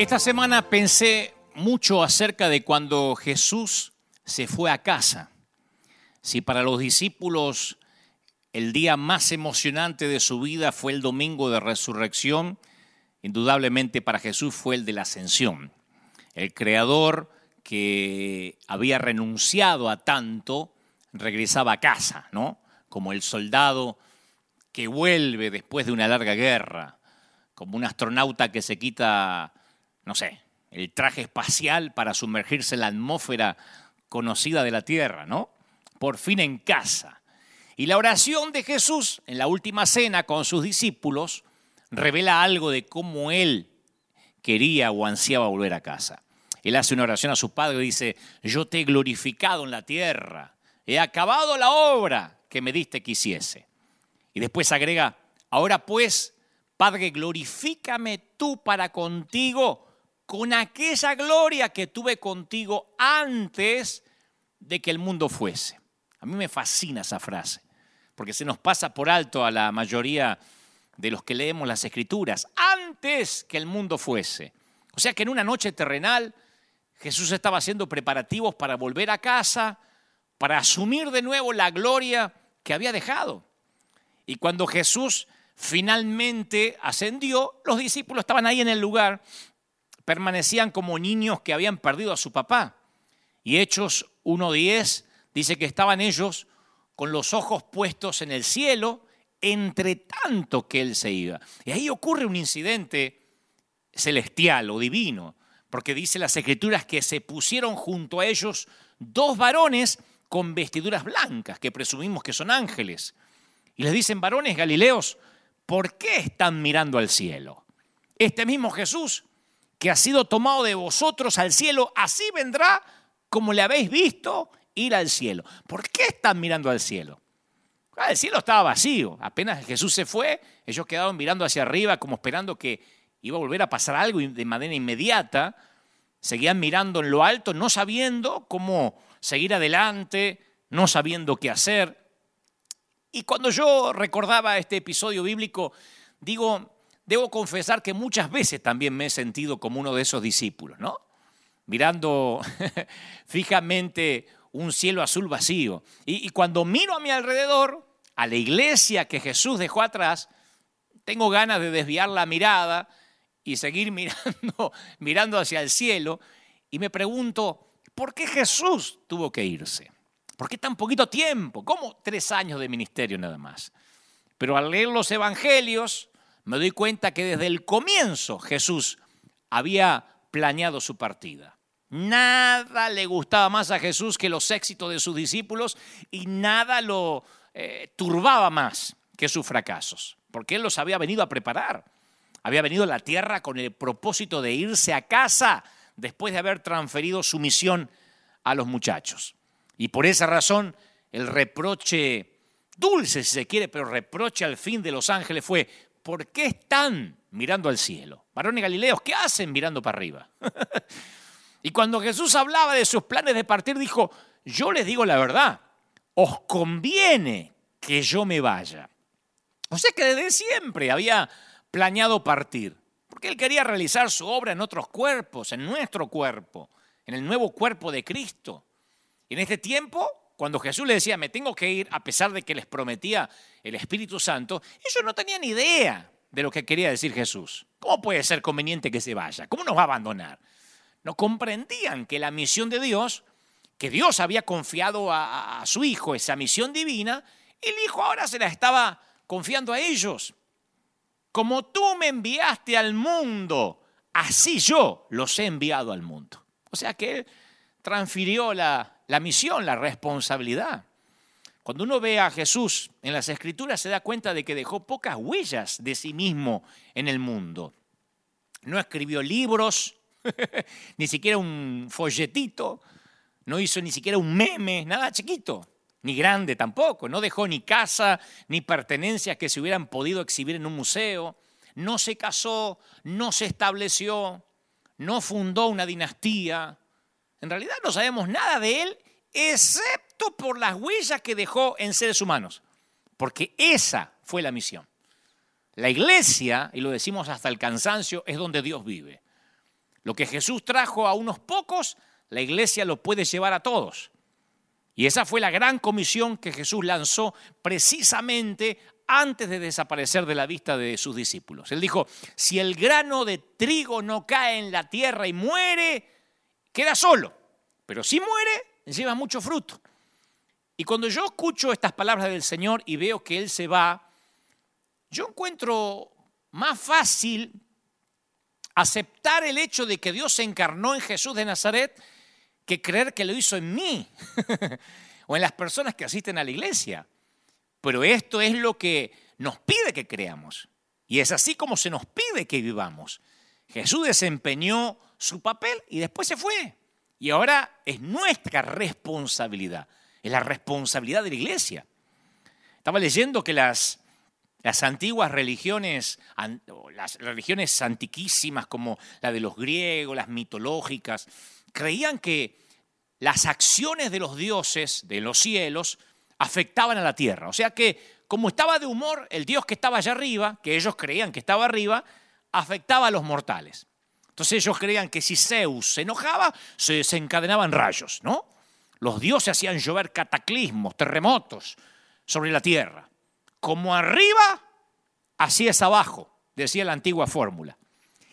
Esta semana pensé mucho acerca de cuando Jesús se fue a casa. Si para los discípulos el día más emocionante de su vida fue el domingo de resurrección, indudablemente para Jesús fue el de la ascensión. El creador que había renunciado a tanto regresaba a casa, ¿no? Como el soldado que vuelve después de una larga guerra, como un astronauta que se quita no sé, el traje espacial para sumergirse en la atmósfera conocida de la Tierra, ¿no? Por fin en casa. Y la oración de Jesús en la última cena con sus discípulos revela algo de cómo él quería o ansiaba volver a casa. Él hace una oración a su padre y dice, yo te he glorificado en la tierra, he acabado la obra que me diste que hiciese. Y después agrega, ahora pues, Padre, glorifícame tú para contigo con aquella gloria que tuve contigo antes de que el mundo fuese. A mí me fascina esa frase, porque se nos pasa por alto a la mayoría de los que leemos las escrituras, antes que el mundo fuese. O sea que en una noche terrenal Jesús estaba haciendo preparativos para volver a casa, para asumir de nuevo la gloria que había dejado. Y cuando Jesús finalmente ascendió, los discípulos estaban ahí en el lugar permanecían como niños que habían perdido a su papá. Y Hechos 1.10 dice que estaban ellos con los ojos puestos en el cielo, entre tanto que él se iba. Y ahí ocurre un incidente celestial o divino, porque dice las escrituras que se pusieron junto a ellos dos varones con vestiduras blancas, que presumimos que son ángeles. Y les dicen, varones galileos, ¿por qué están mirando al cielo? Este mismo Jesús que ha sido tomado de vosotros al cielo, así vendrá como le habéis visto ir al cielo. ¿Por qué están mirando al cielo? Ah, el cielo estaba vacío. Apenas Jesús se fue, ellos quedaron mirando hacia arriba como esperando que iba a volver a pasar algo de manera inmediata. Seguían mirando en lo alto, no sabiendo cómo seguir adelante, no sabiendo qué hacer. Y cuando yo recordaba este episodio bíblico, digo, debo confesar que muchas veces también me he sentido como uno de esos discípulos, ¿no? Mirando fijamente un cielo azul vacío. Y, cuando miro a mi alrededor, a la iglesia que Jesús dejó atrás, tengo ganas de desviar la mirada y seguir mirando, mirando hacia el cielo. Y me pregunto, ¿por qué Jesús tuvo que irse? ¿Por qué tan poquito tiempo? ¿Cómo tres años de ministerio nada más? Pero al leer los evangelios, me doy cuenta que desde el comienzo Jesús había planeado su partida. Nada le gustaba más a Jesús que los éxitos de sus discípulos y nada lo eh, turbaba más que sus fracasos, porque Él los había venido a preparar. Había venido a la tierra con el propósito de irse a casa después de haber transferido su misión a los muchachos. Y por esa razón el reproche dulce, si se quiere, pero reproche al fin de los ángeles fue, ¿por qué están mirando al cielo? Varones Galileos, ¿qué hacen mirando para arriba? y cuando Jesús hablaba de sus planes de partir, dijo, yo les digo la verdad, os conviene que yo me vaya. O sea que desde siempre había planeado partir, porque él quería realizar su obra en otros cuerpos, en nuestro cuerpo, en el nuevo cuerpo de Cristo. Y en este tiempo cuando Jesús le decía, me tengo que ir, a pesar de que les prometía el Espíritu Santo, ellos no tenían idea de lo que quería decir Jesús. ¿Cómo puede ser conveniente que se vaya? ¿Cómo nos va a abandonar? No comprendían que la misión de Dios, que Dios había confiado a, su Hijo, esa misión divina, el Hijo ahora se la estaba confiando a ellos. Como tú me enviaste al mundo, así yo los he enviado al mundo. O sea que Él transfirió la, la misión, la responsabilidad. Cuando uno ve a Jesús en las escrituras se da cuenta de que dejó pocas huellas de sí mismo en el mundo. No escribió libros, ni siquiera un folletito, no hizo ni siquiera un meme, nada chiquito, ni grande tampoco. No dejó ni casa, ni pertenencias que se hubieran podido exhibir en un museo. No se casó, no se estableció, no fundó una dinastía, en realidad no sabemos nada de él, excepto por las huellas que dejó en seres humanos, porque esa fue la misión. La iglesia, y lo decimos hasta el cansancio, es donde Dios vive. Lo que Jesús trajo a unos pocos, la iglesia lo puede llevar a todos. Y esa fue la gran comisión que Jesús lanzó precisamente antes de desaparecer de la vista de sus discípulos. Él dijo, si el grano de trigo no cae en la tierra y muere, queda solo. Pero si muere, lleva mucho fruto. Y cuando yo escucho estas palabras del Señor y veo que Él se va, yo encuentro más fácil aceptar el hecho de que Dios se encarnó en Jesús de Nazaret que creer que lo hizo en mí o en las personas que asisten a la iglesia. Pero esto es lo que nos pide que creamos. Y es así como se nos pide que vivamos. Jesús desempeñó su papel y después se fue. Y ahora es nuestra responsabilidad, es la responsabilidad de la iglesia. Estaba leyendo que las, las antiguas religiones, las religiones antiquísimas como la de los griegos, las mitológicas, creían que las acciones de los dioses de los cielos afectaban a la tierra. O sea que como estaba de humor el dios que estaba allá arriba, que ellos creían que estaba arriba, afectaba a los mortales. Entonces ellos creían que si Zeus se enojaba, se desencadenaban rayos, ¿no? Los dioses hacían llover cataclismos, terremotos sobre la tierra. Como arriba, así es abajo, decía la antigua fórmula.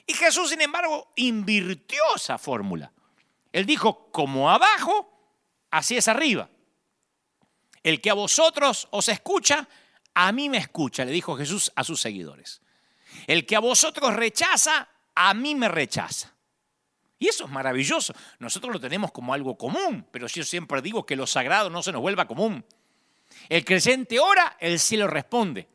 Y Jesús, sin embargo, invirtió esa fórmula. Él dijo, como abajo, así es arriba. El que a vosotros os escucha, a mí me escucha, le dijo Jesús a sus seguidores. El que a vosotros rechaza, a mí me rechaza. Y eso es maravilloso. Nosotros lo tenemos como algo común, pero yo siempre digo que lo sagrado no se nos vuelva común. El creyente ora, el cielo responde.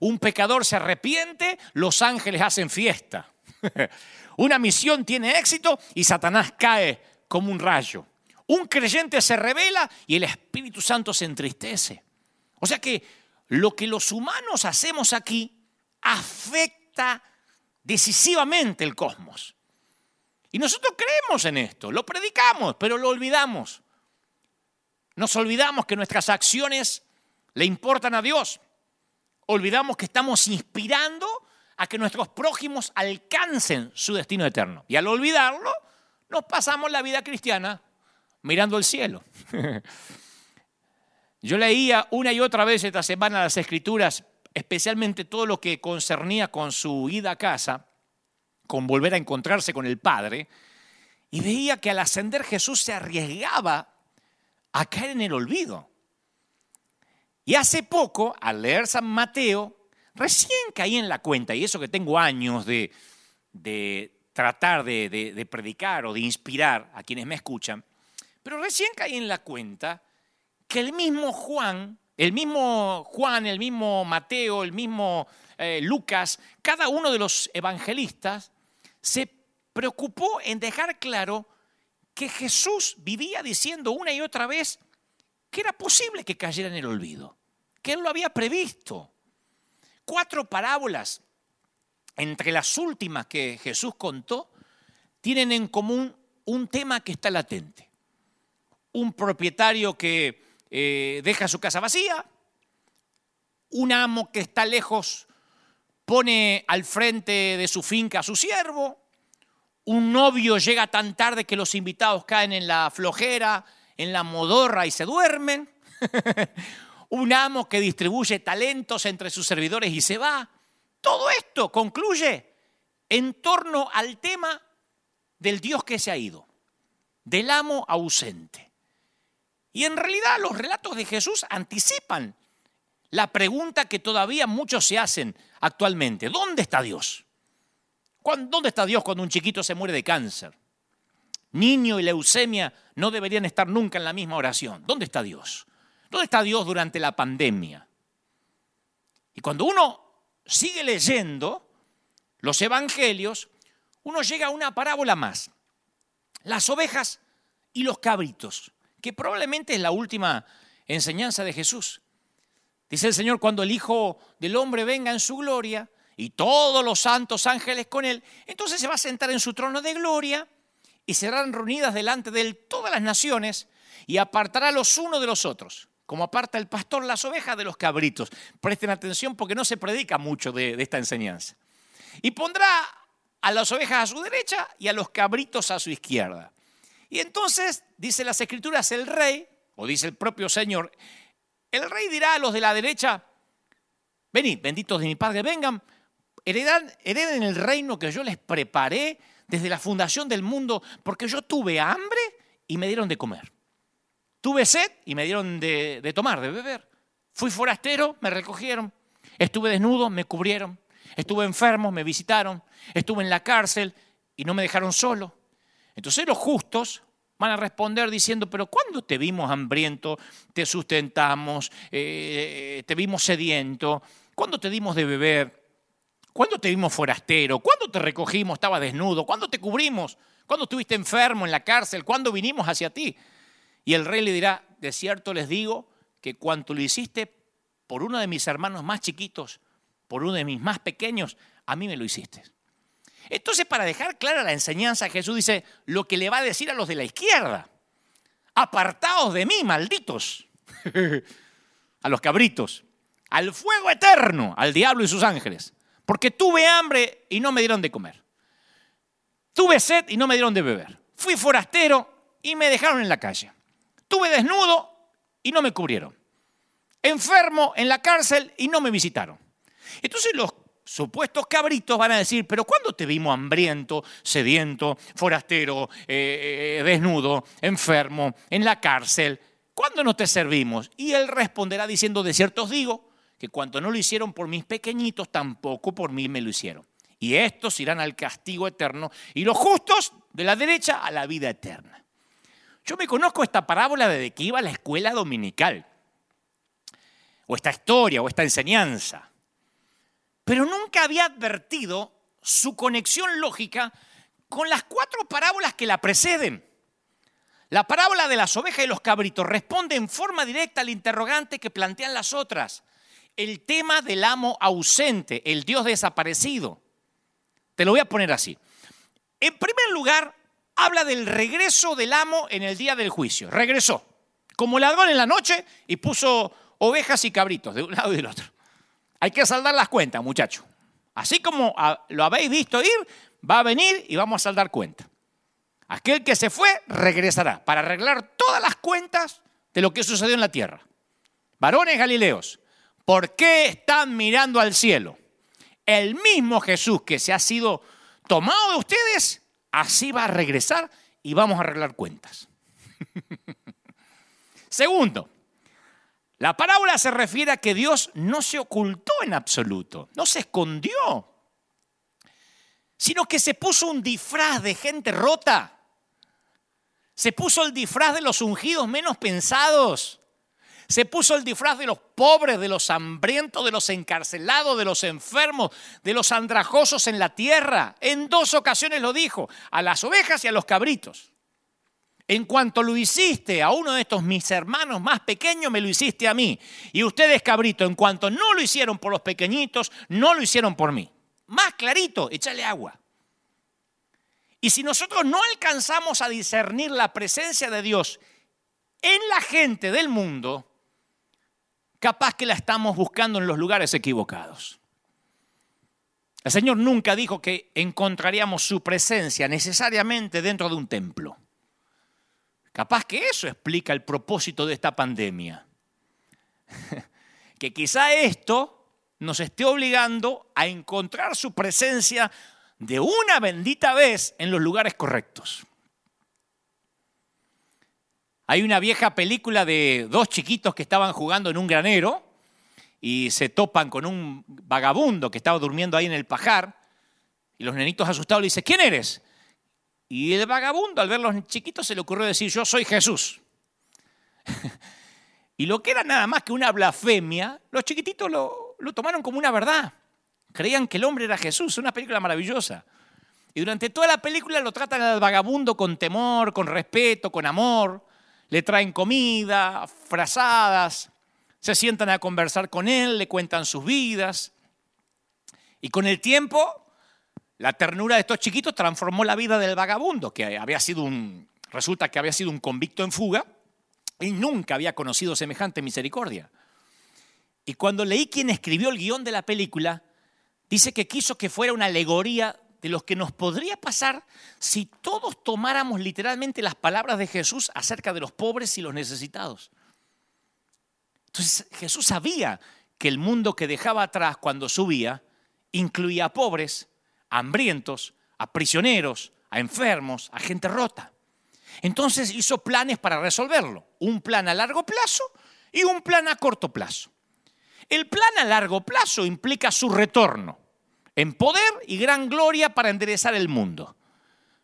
Un pecador se arrepiente, los ángeles hacen fiesta. Una misión tiene éxito y Satanás cae como un rayo. Un creyente se revela y el Espíritu Santo se entristece. O sea que lo que los humanos hacemos aquí afecta decisivamente el cosmos. Y nosotros creemos en esto, lo predicamos, pero lo olvidamos. Nos olvidamos que nuestras acciones le importan a Dios. Olvidamos que estamos inspirando a que nuestros prójimos alcancen su destino eterno. Y al olvidarlo, nos pasamos la vida cristiana mirando el cielo. Yo leía una y otra vez esta semana las escrituras, especialmente todo lo que concernía con su ida a casa, con volver a encontrarse con el Padre, y veía que al ascender Jesús se arriesgaba a caer en el olvido. Y hace poco, al leer San Mateo, recién caí en la cuenta, y eso que tengo años de, de tratar de, predicar o de inspirar a quienes me escuchan, pero recién caí en la cuenta que el mismo Juan, el mismo Juan, el mismo Mateo, el mismo eh, Lucas, cada uno de los evangelistas se preocupó en dejar claro que Jesús vivía diciendo una y otra vez que era posible que cayera en el olvido, que él lo había previsto. Cuatro parábolas entre las últimas que Jesús contó, tienen en común un tema que está latente. Un propietario que eh, deja su casa vacía, un amo que está lejos pone al frente de su finca a su siervo, un novio llega tan tarde que los invitados caen en la flojera, en la modorra y se duermen, un amo que distribuye talentos entre sus servidores y se va, todo esto concluye en torno al tema del Dios que se ha ido, del amo ausente. Y en realidad los relatos de Jesús anticipan la pregunta que todavía muchos se hacen actualmente. ¿Dónde está Dios? ¿Dónde está Dios cuando un chiquito se muere de cáncer? Niño y leucemia no deberían estar nunca en la misma oración. ¿Dónde está Dios? ¿Dónde está Dios durante la pandemia? Y cuando uno sigue leyendo los evangelios, uno llega a una parábola más. Las ovejas y los cabritos, que probablemente es la última enseñanza de Jesús. Dice el Señor, cuando el Hijo del Hombre venga en su gloria y todos los santos ángeles con él, entonces se va a sentar en su trono de gloria y serán reunidas delante de él todas las naciones y apartará los unos de los otros como aparta el pastor las ovejas de los cabritos. Presten atención porque no se predica mucho de, esta enseñanza. Y pondrá a las ovejas a su derecha y a los cabritos a su izquierda. Y entonces, dice las escrituras, el rey, o dice el propio Señor, el rey dirá a los de la derecha, venid, benditos de mi Padre, vengan, heredan, hereden el reino que yo les preparé desde la fundación del mundo, porque yo tuve hambre y me dieron de comer. Tuve sed y me dieron de, de tomar, de beber. Fui forastero, me recogieron. Estuve desnudo, me cubrieron. Estuve enfermo, me visitaron. Estuve en la cárcel y no me dejaron solo. Entonces los justos van a responder diciendo, pero ¿cuándo te vimos hambriento, te sustentamos, eh, te vimos sediento? ¿Cuándo te dimos de beber? ¿Cuándo te vimos forastero? ¿Cuándo te recogimos, estaba desnudo? ¿Cuándo te cubrimos? ¿Cuándo estuviste enfermo en la cárcel? ¿Cuándo vinimos hacia ti? Y el rey le dirá, de cierto les digo que cuanto lo hiciste por uno de mis hermanos más chiquitos, por uno de mis más pequeños, a mí me lo hiciste. Entonces, para dejar clara la enseñanza, Jesús dice lo que le va a decir a los de la izquierda. Apartaos de mí, malditos. a los cabritos. Al fuego eterno, al diablo y sus ángeles. Porque tuve hambre y no me dieron de comer. Tuve sed y no me dieron de beber. Fui forastero y me dejaron en la calle. Tuve desnudo y no me cubrieron. Enfermo en la cárcel y no me visitaron. Entonces los supuestos cabritos van a decir, pero ¿cuándo te vimos hambriento, sediento, forastero, eh, eh, desnudo, enfermo, en la cárcel? ¿Cuándo no te servimos? Y él responderá diciendo, de cierto os digo, que cuanto no lo hicieron por mis pequeñitos, tampoco por mí me lo hicieron. Y estos irán al castigo eterno y los justos de la derecha a la vida eterna. Yo me conozco esta parábola desde que iba a la escuela dominical, o esta historia, o esta enseñanza pero nunca había advertido su conexión lógica con las cuatro parábolas que la preceden. La parábola de las ovejas y los cabritos responde en forma directa al interrogante que plantean las otras. El tema del amo ausente, el Dios desaparecido. Te lo voy a poner así. En primer lugar, habla del regreso del amo en el día del juicio. Regresó, como ladrón en la noche, y puso ovejas y cabritos de un lado y del otro. Hay que saldar las cuentas, muchachos. Así como lo habéis visto ir, va a venir y vamos a saldar cuentas. Aquel que se fue regresará para arreglar todas las cuentas de lo que sucedió en la tierra. Varones Galileos, ¿por qué están mirando al cielo? El mismo Jesús que se ha sido tomado de ustedes, así va a regresar y vamos a arreglar cuentas. Segundo, la parábola se refiere a que Dios no se ocultó en absoluto, no se escondió, sino que se puso un disfraz de gente rota. Se puso el disfraz de los ungidos menos pensados. Se puso el disfraz de los pobres, de los hambrientos, de los encarcelados, de los enfermos, de los andrajosos en la tierra. En dos ocasiones lo dijo, a las ovejas y a los cabritos. En cuanto lo hiciste a uno de estos mis hermanos más pequeños, me lo hiciste a mí. Y ustedes, cabrito, en cuanto no lo hicieron por los pequeñitos, no lo hicieron por mí. Más clarito, échale agua. Y si nosotros no alcanzamos a discernir la presencia de Dios en la gente del mundo, capaz que la estamos buscando en los lugares equivocados. El Señor nunca dijo que encontraríamos su presencia necesariamente dentro de un templo. Capaz que eso explica el propósito de esta pandemia. que quizá esto nos esté obligando a encontrar su presencia de una bendita vez en los lugares correctos. Hay una vieja película de dos chiquitos que estaban jugando en un granero y se topan con un vagabundo que estaba durmiendo ahí en el pajar y los nenitos asustados le dicen, ¿quién eres? Y el vagabundo, al ver los chiquitos, se le ocurrió decir, yo soy Jesús. y lo que era nada más que una blasfemia, los chiquititos lo, lo tomaron como una verdad. Creían que el hombre era Jesús, una película maravillosa. Y durante toda la película lo tratan al vagabundo con temor, con respeto, con amor. Le traen comida, frazadas, se sientan a conversar con él, le cuentan sus vidas. Y con el tiempo la ternura de estos chiquitos transformó la vida del vagabundo, que había sido un, resulta que había sido un convicto en fuga y nunca había conocido semejante misericordia. Y cuando leí quién escribió el guion de la película, dice que quiso que fuera una alegoría de lo que nos podría pasar si todos tomáramos literalmente las palabras de Jesús acerca de los pobres y los necesitados. Entonces Jesús sabía que el mundo que dejaba atrás cuando subía incluía a pobres, a hambrientos, a prisioneros, a enfermos, a gente rota. Entonces hizo planes para resolverlo. Un plan a largo plazo y un plan a corto plazo. El plan a largo plazo implica su retorno en poder y gran gloria para enderezar el mundo.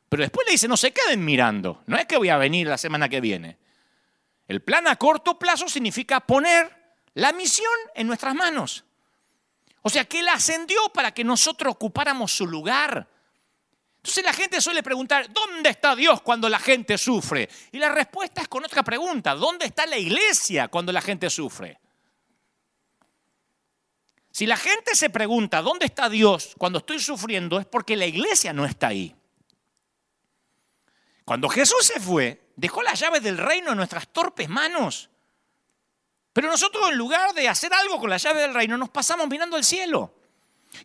Pero después le dice, no se queden mirando, no es que voy a venir la semana que viene. El plan a corto plazo significa poner la misión en nuestras manos. O sea, que Él ascendió para que nosotros ocupáramos su lugar. Entonces la gente suele preguntar, ¿dónde está Dios cuando la gente sufre? Y la respuesta es con otra pregunta, ¿dónde está la iglesia cuando la gente sufre? Si la gente se pregunta, ¿dónde está Dios cuando estoy sufriendo? Es porque la iglesia no está ahí. Cuando Jesús se fue, dejó las llaves del reino en nuestras torpes manos. Pero nosotros en lugar de hacer algo con la llave del reino, nos pasamos mirando al cielo.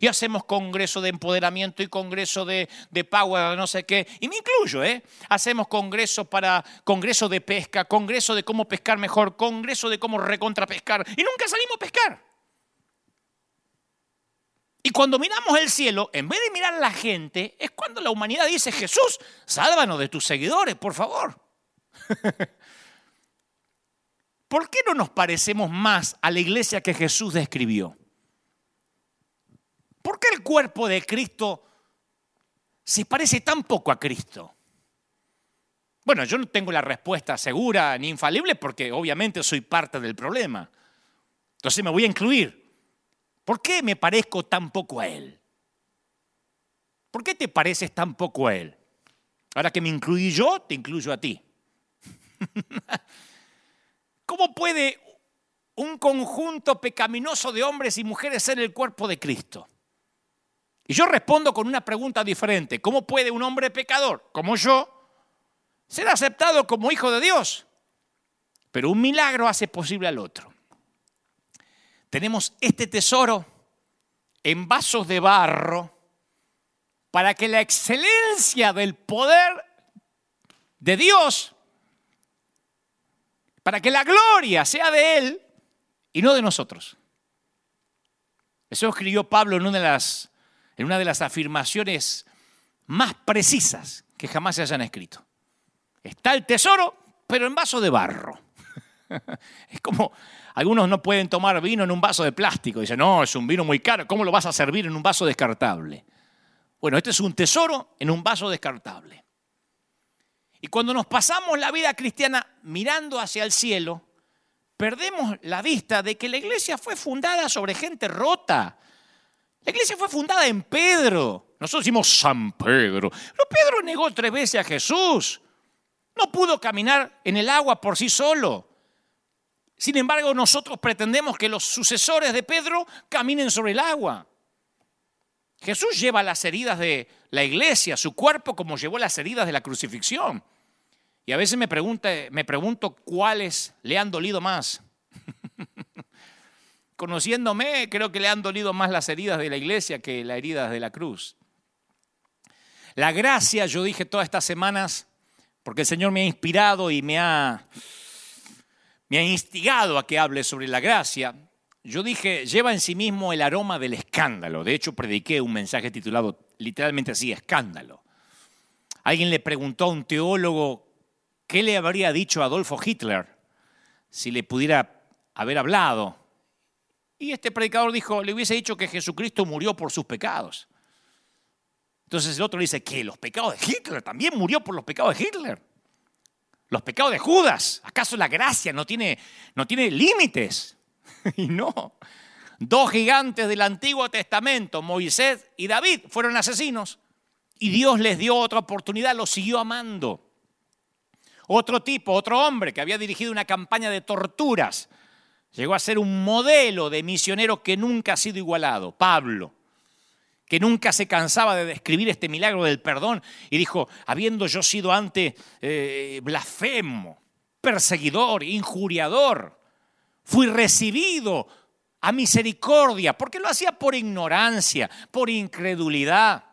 Y hacemos congreso de empoderamiento y congreso de, de power, no sé qué. Y me incluyo, ¿eh? Hacemos congreso para congreso de pesca, congreso de cómo pescar mejor, congreso de cómo recontrapescar. Y nunca salimos a pescar. Y cuando miramos el cielo, en vez de mirar a la gente, es cuando la humanidad dice, Jesús, sálvanos de tus seguidores, por favor. ¿Por qué no nos parecemos más a la iglesia que Jesús describió? ¿Por qué el cuerpo de Cristo se parece tan poco a Cristo? Bueno, yo no tengo la respuesta segura ni infalible porque obviamente soy parte del problema. Entonces me voy a incluir. ¿Por qué me parezco tan poco a Él? ¿Por qué te pareces tan poco a Él? Ahora que me incluí yo, te incluyo a ti. ¿Cómo puede un conjunto pecaminoso de hombres y mujeres ser el cuerpo de Cristo? Y yo respondo con una pregunta diferente. ¿Cómo puede un hombre pecador como yo ser aceptado como hijo de Dios? Pero un milagro hace posible al otro tenemos este tesoro en vasos de barro para que la excelencia del poder de Dios, para que la gloria sea de Él y no de nosotros. Eso escribió Pablo en una de las, en una de las afirmaciones más precisas que jamás se hayan escrito. Está el tesoro, pero en vaso de barro. es como algunos no pueden tomar vino en un vaso de plástico. Dicen, no, es un vino muy caro. ¿Cómo lo vas a servir en un vaso descartable? Bueno, este es un tesoro en un vaso descartable. Y cuando nos pasamos la vida cristiana mirando hacia el cielo, perdemos la vista de que la iglesia fue fundada sobre gente rota. La iglesia fue fundada en Pedro. Nosotros decimos San Pedro. Pero Pedro negó tres veces a Jesús. No pudo caminar en el agua por sí solo. Sin embargo, nosotros pretendemos que los sucesores de Pedro caminen sobre el agua. Jesús lleva las heridas de la iglesia, su cuerpo, como llevó las heridas de la crucifixión. Y a veces me, me pregunto cuáles le han dolido más. Conociéndome, creo que le han dolido más las heridas de la iglesia que las heridas de la cruz. La gracia, yo dije todas estas semanas, porque el Señor me ha inspirado y me ha me ha instigado a que hable sobre la gracia, yo dije, lleva en sí mismo el aroma del escándalo. De hecho, prediqué un mensaje titulado literalmente así, escándalo. Alguien le preguntó a un teólogo qué le habría dicho Adolfo Hitler si le pudiera haber hablado. Y este predicador dijo, le hubiese dicho que Jesucristo murió por sus pecados. Entonces el otro dice, ¿qué? ¿Los pecados de Hitler? ¿También murió por los pecados de Hitler? Los pecados de Judas. ¿Acaso la gracia no tiene, no tiene límites? y no. Dos gigantes del Antiguo Testamento, Moisés y David, fueron asesinos. Y Dios les dio otra oportunidad, los siguió amando. Otro tipo, otro hombre que había dirigido una campaña de torturas, llegó a ser un modelo de misionero que nunca ha sido igualado, Pablo que nunca se cansaba de describir este milagro del perdón, y dijo, habiendo yo sido antes eh, blasfemo, perseguidor, injuriador, fui recibido a misericordia, porque lo hacía por ignorancia, por incredulidad.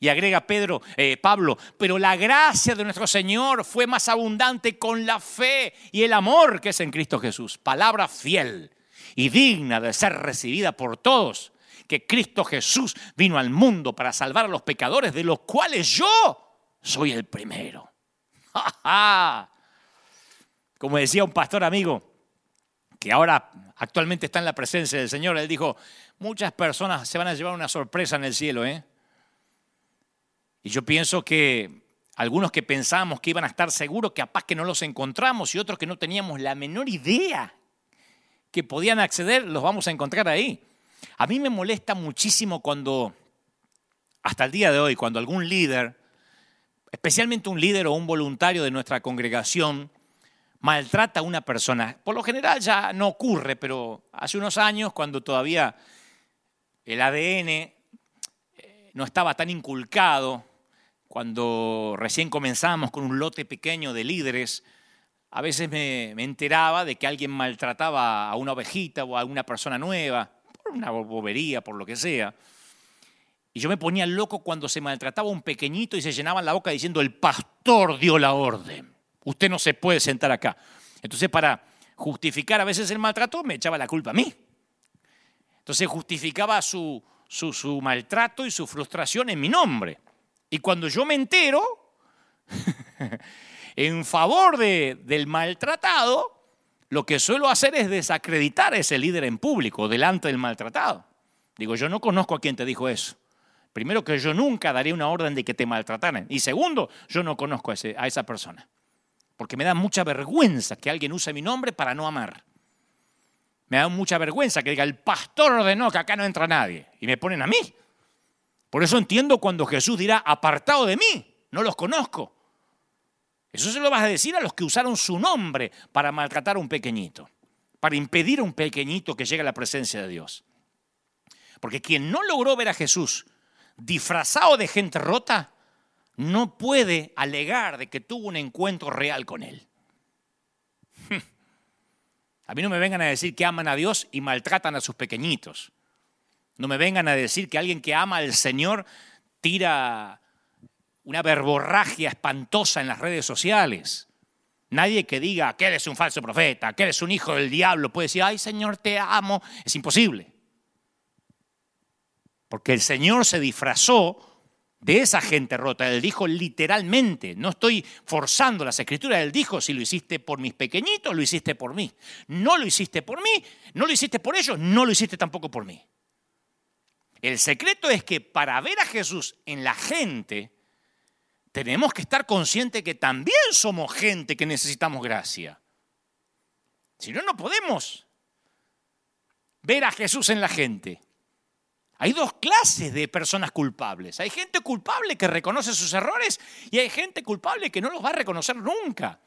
Y agrega Pedro, eh, Pablo, pero la gracia de nuestro Señor fue más abundante con la fe y el amor que es en Cristo Jesús. Palabra fiel y digna de ser recibida por todos, que Cristo Jesús vino al mundo para salvar a los pecadores, de los cuales yo soy el primero. Como decía un pastor amigo, que ahora actualmente está en la presencia del Señor, él dijo, muchas personas se van a llevar una sorpresa en el cielo, ¿eh? Y yo pienso que algunos que pensábamos que iban a estar seguros, capaz que no los encontramos, y otros que no teníamos la menor idea que podían acceder, los vamos a encontrar ahí. A mí me molesta muchísimo cuando, hasta el día de hoy, cuando algún líder, especialmente un líder o un voluntario de nuestra congregación, maltrata a una persona. Por lo general ya no ocurre, pero hace unos años, cuando todavía el ADN eh, no estaba tan inculcado, cuando recién comenzábamos con un lote pequeño de líderes, a veces me, enteraba de que alguien maltrataba a una ovejita o a una persona nueva, por una bobería, por lo que sea. Y yo me ponía loco cuando se maltrataba a un pequeñito y se llenaban la boca diciendo, el pastor dio la orden, usted no se puede sentar acá. Entonces, para justificar a veces el maltrato, me echaba la culpa a mí. Entonces justificaba su, su, su maltrato y su frustración en mi nombre. Y cuando yo me entero, en favor de, del maltratado, lo que suelo hacer es desacreditar a ese líder en público, delante del maltratado. Digo, yo no conozco a quien te dijo eso. Primero que yo nunca daré una orden de que te maltrataran. Y segundo, yo no conozco a, a esa persona. Porque me da mucha vergüenza que alguien use mi nombre para no amar. Me da mucha vergüenza que diga, el pastor ordenó que acá no entra nadie. Y me ponen a mí. Por eso entiendo cuando Jesús dirá, apartado de mí, no los conozco. Eso se lo vas a decir a los que usaron su nombre para maltratar a un pequeñito, para impedir a un pequeñito que llegue a la presencia de Dios. Porque quien no logró ver a Jesús disfrazado de gente rota, no puede alegar de que tuvo un encuentro real con Él. A mí no me vengan a decir que aman a Dios y maltratan a sus pequeñitos. No me vengan a decir que alguien que ama al Señor tira una verborragia espantosa en las redes sociales. Nadie que diga que eres un falso profeta, que eres un hijo del diablo, puede decir, ay Señor, te amo. Es imposible. Porque el Señor se disfrazó de esa gente rota. Él dijo literalmente, no estoy forzando las escrituras, él dijo, si lo hiciste por mis pequeñitos, lo hiciste por mí. No lo hiciste por mí, no lo hiciste por ellos, no lo hiciste tampoco por mí. El secreto es que para ver a Jesús en la gente, tenemos que estar conscientes que también somos gente que necesitamos gracia. Si no, no podemos ver a Jesús en la gente. Hay dos clases de personas culpables. Hay gente culpable que reconoce sus errores y hay gente culpable que no los va a reconocer nunca.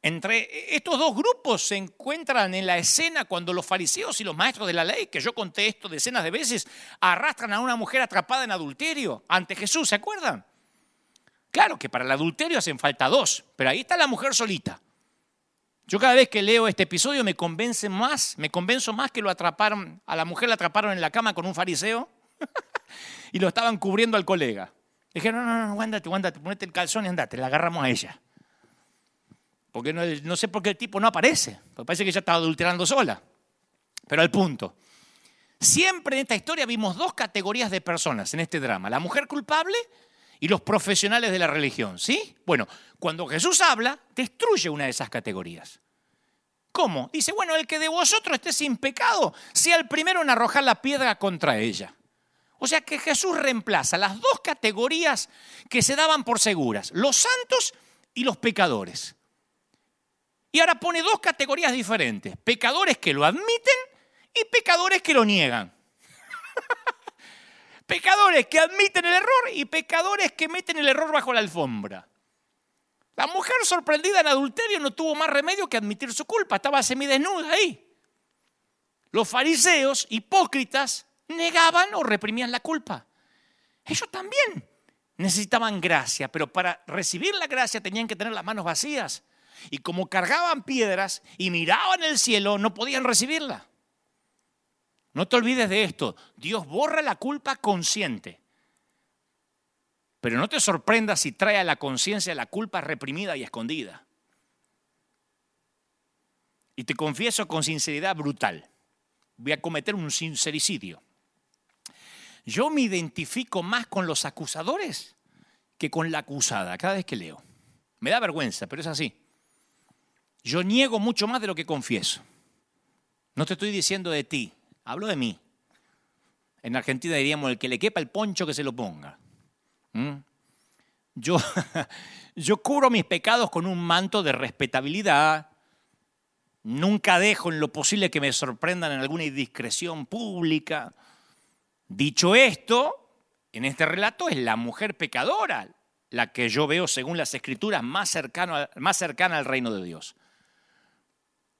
Entre estos dos grupos se encuentran en la escena cuando los fariseos y los maestros de la ley, que yo conté esto decenas de veces, arrastran a una mujer atrapada en adulterio ante Jesús, ¿se acuerdan? Claro que para el adulterio hacen falta dos, pero ahí está la mujer solita. Yo cada vez que leo este episodio me convence más, me convenzo más que lo atraparon, a la mujer la atraparon en la cama con un fariseo y lo estaban cubriendo al colega. Dijeron, no, no, no, ándate, ándate, ponete el calzón y andate, la agarramos a ella. Porque no, sé por qué el tipo no aparece. Porque parece que ella estaba adulterando sola. Pero al punto. Siempre en esta historia vimos dos categorías de personas en este drama. La mujer culpable y los profesionales de la religión. ¿Sí? Bueno, cuando Jesús habla, destruye una de esas categorías. ¿Cómo? Dice, bueno, el que de vosotros esté sin pecado, sea el primero en arrojar la piedra contra ella. O sea que Jesús reemplaza las dos categorías que se daban por seguras, los santos y los pecadores. Y ahora pone dos categorías diferentes, pecadores que lo admiten y pecadores que lo niegan. pecadores que admiten el error y pecadores que meten el error bajo la alfombra. La mujer sorprendida en adulterio no tuvo más remedio que admitir su culpa, estaba semidesnuda ahí. Los fariseos, hipócritas, negaban o reprimían la culpa. Ellos también necesitaban gracia, pero para recibir la gracia tenían que tener las manos vacías y como cargaban piedras y miraban el cielo, no podían recibirla. No te olvides de esto, Dios borra la culpa consciente, Pero no te sorprendas si trae a la conciencia la culpa reprimida y escondida. Y te confieso con sinceridad brutal, voy a cometer un sincericidio. Yo me identifico más con los acusadores que con la acusada cada vez que leo. Me da vergüenza, pero es así. Yo niego mucho más de lo que confieso. No te estoy diciendo de ti, hablo de mí. En Argentina diríamos, el que le quepa el poncho que se lo ponga. ¿Mm? Yo, yo cubro mis pecados con un manto de respetabilidad. Nunca dejo en lo posible que me sorprendan en alguna indiscreción pública. Dicho esto, en este relato es la mujer pecadora la que yo veo, según las escrituras, más más cercana al reino de Dios.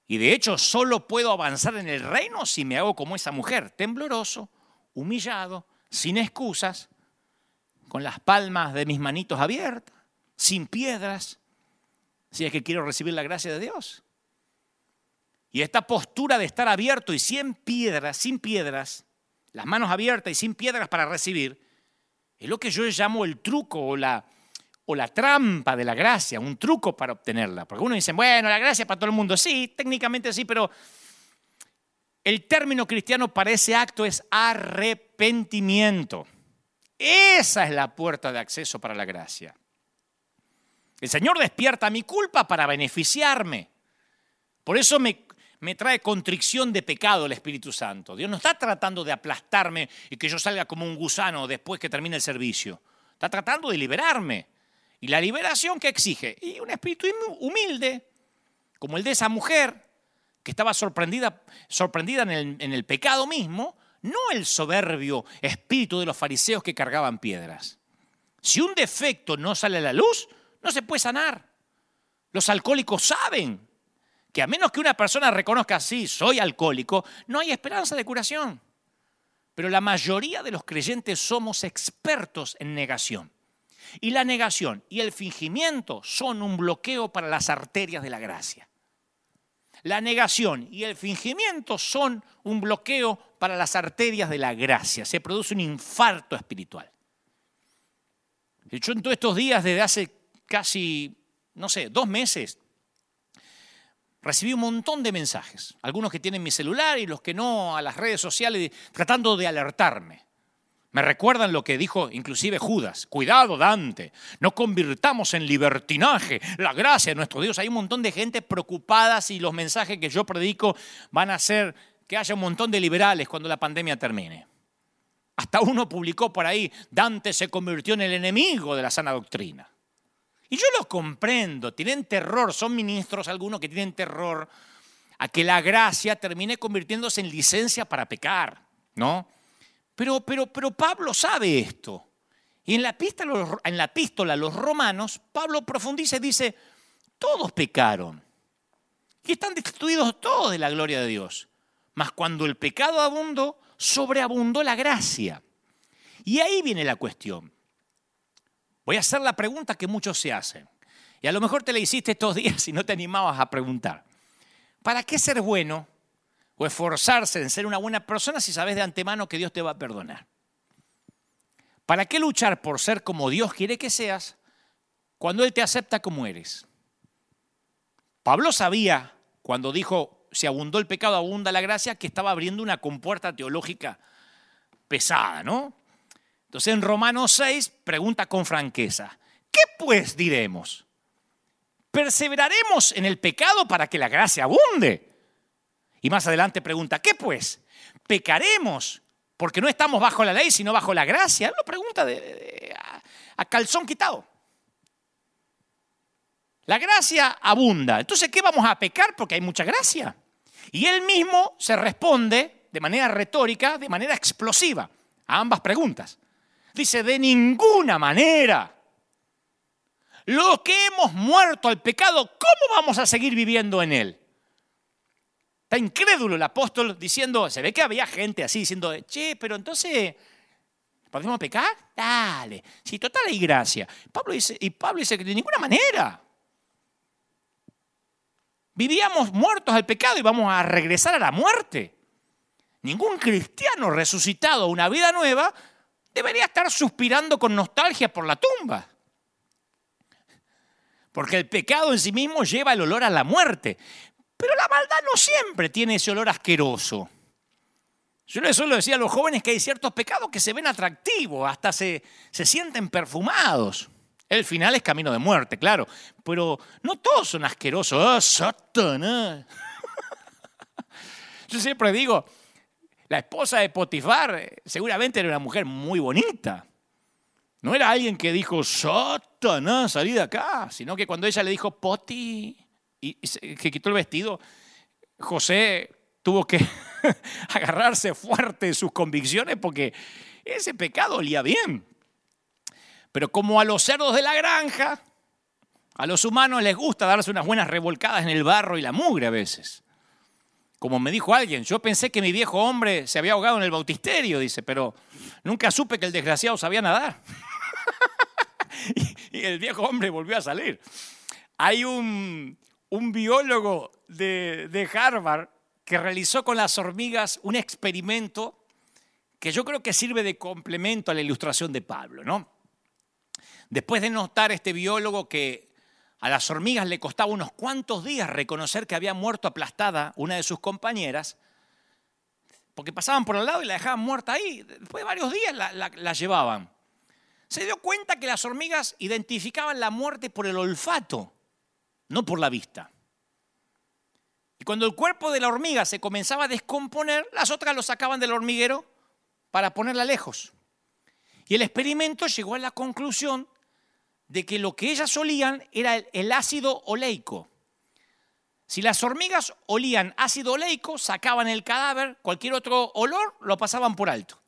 Y de hecho, solo puedo avanzar en el reino si me hago como esa mujer, tembloroso, humillado, sin excusas, con las palmas de mis manitos abiertas, sin piedras, si es que quiero recibir la gracia de Dios. Y esta postura de estar abierto y sin piedras, sin piedras, las manos abiertas y sin piedras para recibir, es lo que yo llamo el truco o la, o la trampa de la gracia, un truco para obtenerla. Porque uno dice, bueno, la gracia para todo el mundo. Sí, técnicamente sí, pero el término cristiano para ese acto es arrepentimiento. Esa es la puerta de acceso para la gracia. El Señor despierta mi culpa para beneficiarme. Por eso me, me trae contrición de pecado el Espíritu Santo. Dios no está tratando de aplastarme y que yo salga como un gusano después que termine el servicio. Está tratando de liberarme. ¿Y la liberación que exige? Y un espíritu humilde, como el de esa mujer que estaba sorprendida, sorprendida en, el, en el pecado mismo, no el soberbio espíritu de los fariseos que cargaban piedras. Si un defecto no sale a la luz, no se puede sanar. Los alcohólicos saben que a menos que una persona reconozca, sí, soy alcohólico, no hay esperanza de curación. Pero la mayoría de los creyentes somos expertos en negación. Y la negación y el fingimiento son un bloqueo para las arterias de la gracia. La negación y el fingimiento son un bloqueo para las arterias de la gracia. Se produce un infarto espiritual. Yo en todos estos días, desde hace casi, no sé, dos meses, recibí un montón de mensajes. Algunos que tienen mi celular y los que no a las redes sociales, tratando de alertarme. Me recuerdan lo que dijo inclusive Judas. Cuidado, Dante, no convirtamos en libertinaje la gracia de nuestro Dios. Hay un montón de gente preocupada si los mensajes que yo predico van a hacer que haya un montón de liberales cuando la pandemia termine. Hasta uno publicó por ahí, Dante se convirtió en el enemigo de la sana doctrina. Y yo lo comprendo, tienen terror, son ministros algunos que tienen terror a que la gracia termine convirtiéndose en licencia para pecar, ¿no? Pero, pero, pero Pablo sabe esto. Y en la, epístola, en la a los romanos, Pablo profundiza y dice, todos pecaron. Y están destituidos todos de la gloria de Dios. Mas cuando el pecado abundó, sobreabundó la gracia. Y ahí viene la cuestión. Voy a hacer la pregunta que muchos se hacen. Y a lo mejor te la hiciste estos días y no te animabas a preguntar. ¿Para qué ser bueno o esforzarse en ser una buena persona si sabes de antemano que Dios te va a perdonar? ¿Para qué luchar por ser como Dios quiere que seas cuando Él te acepta como eres? Pablo sabía cuando dijo, si abundó el pecado, abunda la gracia, que estaba abriendo una compuerta teológica pesada, ¿no? Entonces en Romanos 6 pregunta con franqueza, ¿qué pues diremos? ¿Perseveraremos en el pecado para que la gracia abunde? Y más adelante pregunta, ¿qué pues? ¿Pecaremos porque no estamos bajo la ley, sino bajo la gracia? Lo pregunta a, calzón quitado. La gracia abunda. Entonces, ¿qué vamos a pecar? Porque hay mucha gracia. Y él mismo se responde de manera retórica, de manera explosiva, a ambas preguntas. Dice, de ninguna manera. Lo que hemos muerto al pecado, ¿cómo vamos a seguir viviendo en él? Está incrédulo el apóstol diciendo, se ve que había gente así diciendo, che, pero entonces, ¿podemos pecar? Dale, si total hay gracia. Pablo dice, y Pablo dice que de ninguna manera. Vivíamos muertos al pecado y vamos a regresar a la muerte. Ningún cristiano resucitado a una vida nueva debería estar suspirando con nostalgia por la tumba. Porque el pecado en sí mismo lleva el olor a la muerte. Pero la maldad no siempre tiene ese olor asqueroso. Yo les suelo decir a los jóvenes que hay ciertos pecados que se ven atractivos, hasta se, se sienten perfumados. El final es camino de muerte, claro, pero no todos son asquerosos. ¡Ah, Satanás! Yo siempre digo, la esposa de Potifar eh, seguramente era una mujer muy bonita. No era alguien que dijo, Satanás, salí de acá, sino que cuando ella le dijo, Poti, y que quitó el vestido, José tuvo que agarrarse fuerte de sus convicciones porque ese pecado olía bien. Pero como a los cerdos de la granja, a los humanos les gusta darse unas buenas revolcadas en el barro y la mugre a veces. Como me dijo alguien, yo pensé que mi viejo hombre se había ahogado en el bautisterio, dice, pero nunca supe que el desgraciado sabía nadar. y el viejo hombre volvió a salir. Hay un, biólogo de, Harvard que realizó con las hormigas un experimento que yo creo que sirve de complemento a la ilustración de Pablo, ¿no? Después de notar este biólogo que a las hormigas le costaba unos cuantos días reconocer que había muerto aplastada una de sus compañeras, porque pasaban por al lado y la dejaban muerta ahí, después de varios días la llevaban. Se dio cuenta que las hormigas identificaban la muerte por el olfato, no por la vista. Y cuando el cuerpo de la hormiga se comenzaba a descomponer, las otras lo sacaban del hormiguero para ponerla lejos. Y el experimento llegó a la conclusión de que lo que ellas olían era el ácido oleico. Si las hormigas olían ácido oleico, sacaban el cadáver, cualquier otro olor lo pasaban por alto.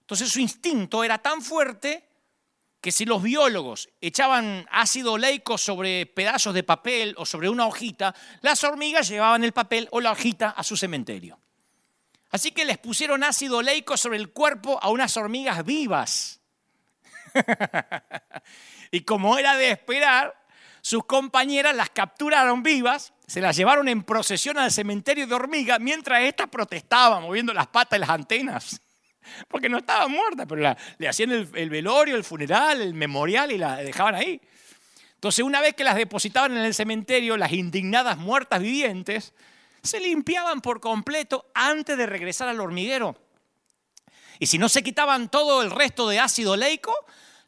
Entonces su instinto era tan fuerte que si los biólogos echaban ácido oleico sobre pedazos de papel o sobre una hojita, las hormigas llevaban el papel o la hojita a su cementerio. Así que les pusieron ácido oleico sobre el cuerpo a unas hormigas vivas. y como era de esperar, sus compañeras las capturaron vivas, se las llevaron en procesión al cementerio de hormigas mientras éstas protestaban, moviendo las patas y las antenas. Porque no estaban muertas, pero le hacían el, el, velorio, el funeral, el memorial y la dejaban ahí. Entonces, una vez que las depositaban en el cementerio, las indignadas muertas vivientes se limpiaban por completo antes de regresar al hormiguero. Y si no se quitaban todo el resto de ácido leico,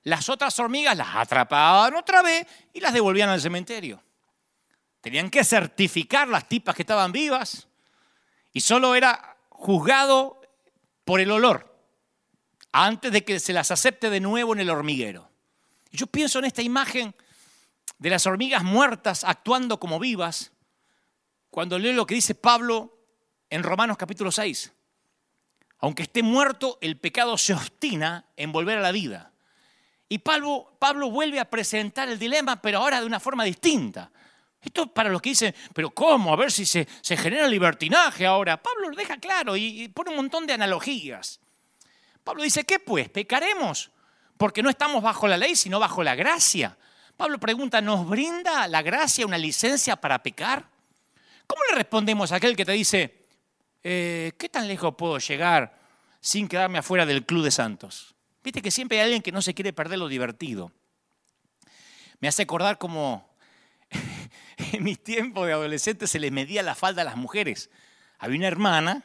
las otras hormigas las atrapaban otra vez y las devolvían al cementerio. Tenían que certificar las tipas que estaban vivas y solo era juzgado por el olor antes de que se las acepte de nuevo en el hormiguero. yo pienso en esta imagen de las hormigas muertas actuando como vivas cuando leo lo que dice Pablo en Romanos capítulo 6. Aunque esté muerto, el pecado se obstina en volver a la vida. Y Pablo, Pablo vuelve a presentar el dilema, pero ahora de una forma distinta. Esto para los que dicen, pero ¿cómo? A ver si se, genera libertinaje ahora. Pablo lo deja claro y, y pone un montón de analogías. Pablo dice, ¿qué pues? ¿Pecaremos? Porque no estamos bajo la ley, sino bajo la gracia. Pablo pregunta, ¿nos brinda la gracia una licencia para pecar? ¿Cómo le respondemos a aquel que te dice, eh, ¿qué tan lejos puedo llegar sin quedarme afuera del club de santos? Viste que siempre hay alguien que no se quiere perder lo divertido. Me hace acordar como en mis tiempos de adolescente se les medía la falda a las mujeres. Había una hermana,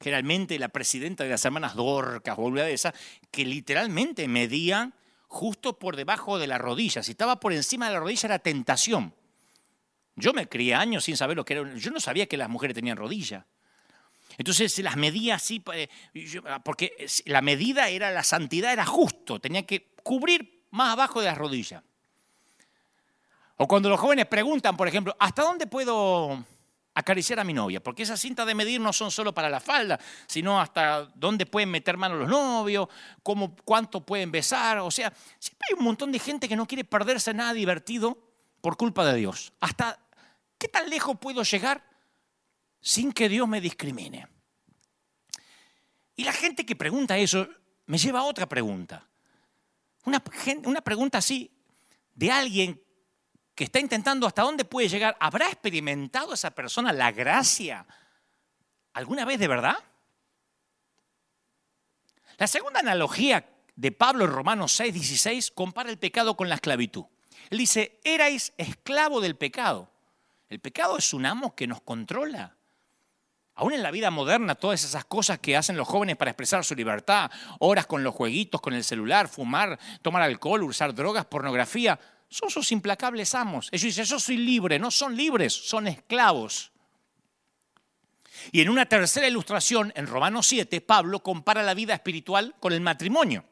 generalmente la presidenta de las hermanas Dorcas o de esa, que literalmente medía justo por debajo de la rodilla. Si estaba por encima de la rodilla era tentación. Yo me crié años sin saber lo que era. Yo no sabía que las mujeres tenían rodilla. Entonces se las medía así, eh, ah, porque la medida era, la santidad era justo, tenía que cubrir más abajo de las rodillas. O cuando los jóvenes preguntan, por ejemplo, ¿hasta dónde puedo acariciar a mi novia? Porque esas cintas de medir no son solo para la falda, sino hasta dónde pueden meter mano los novios, cómo, cuánto pueden besar. O sea, siempre hay un montón de gente que no quiere perderse nada divertido por culpa de Dios. ¿Hasta qué tan lejos puedo llegar sin que Dios me discrimine? Y la gente que pregunta eso me lleva a otra pregunta. Una, una pregunta así de alguien está intentando hasta dónde puede llegar. ¿Habrá experimentado esa persona la gracia alguna vez de verdad? La segunda analogía de Pablo en Romanos 6, 16 compara el pecado con la esclavitud. Él dice, erais esclavo del pecado. El pecado es un amo que nos controla. Aún en la vida moderna, todas esas cosas que hacen los jóvenes para expresar su libertad, horas con los jueguitos, con el celular, fumar, tomar alcohol, usar drogas, pornografía, son sus implacables amos. Ellos dicen, yo soy libre, no son libres, son esclavos. Y en una tercera ilustración, en Romanos 7, Pablo compara la vida espiritual con el matrimonio.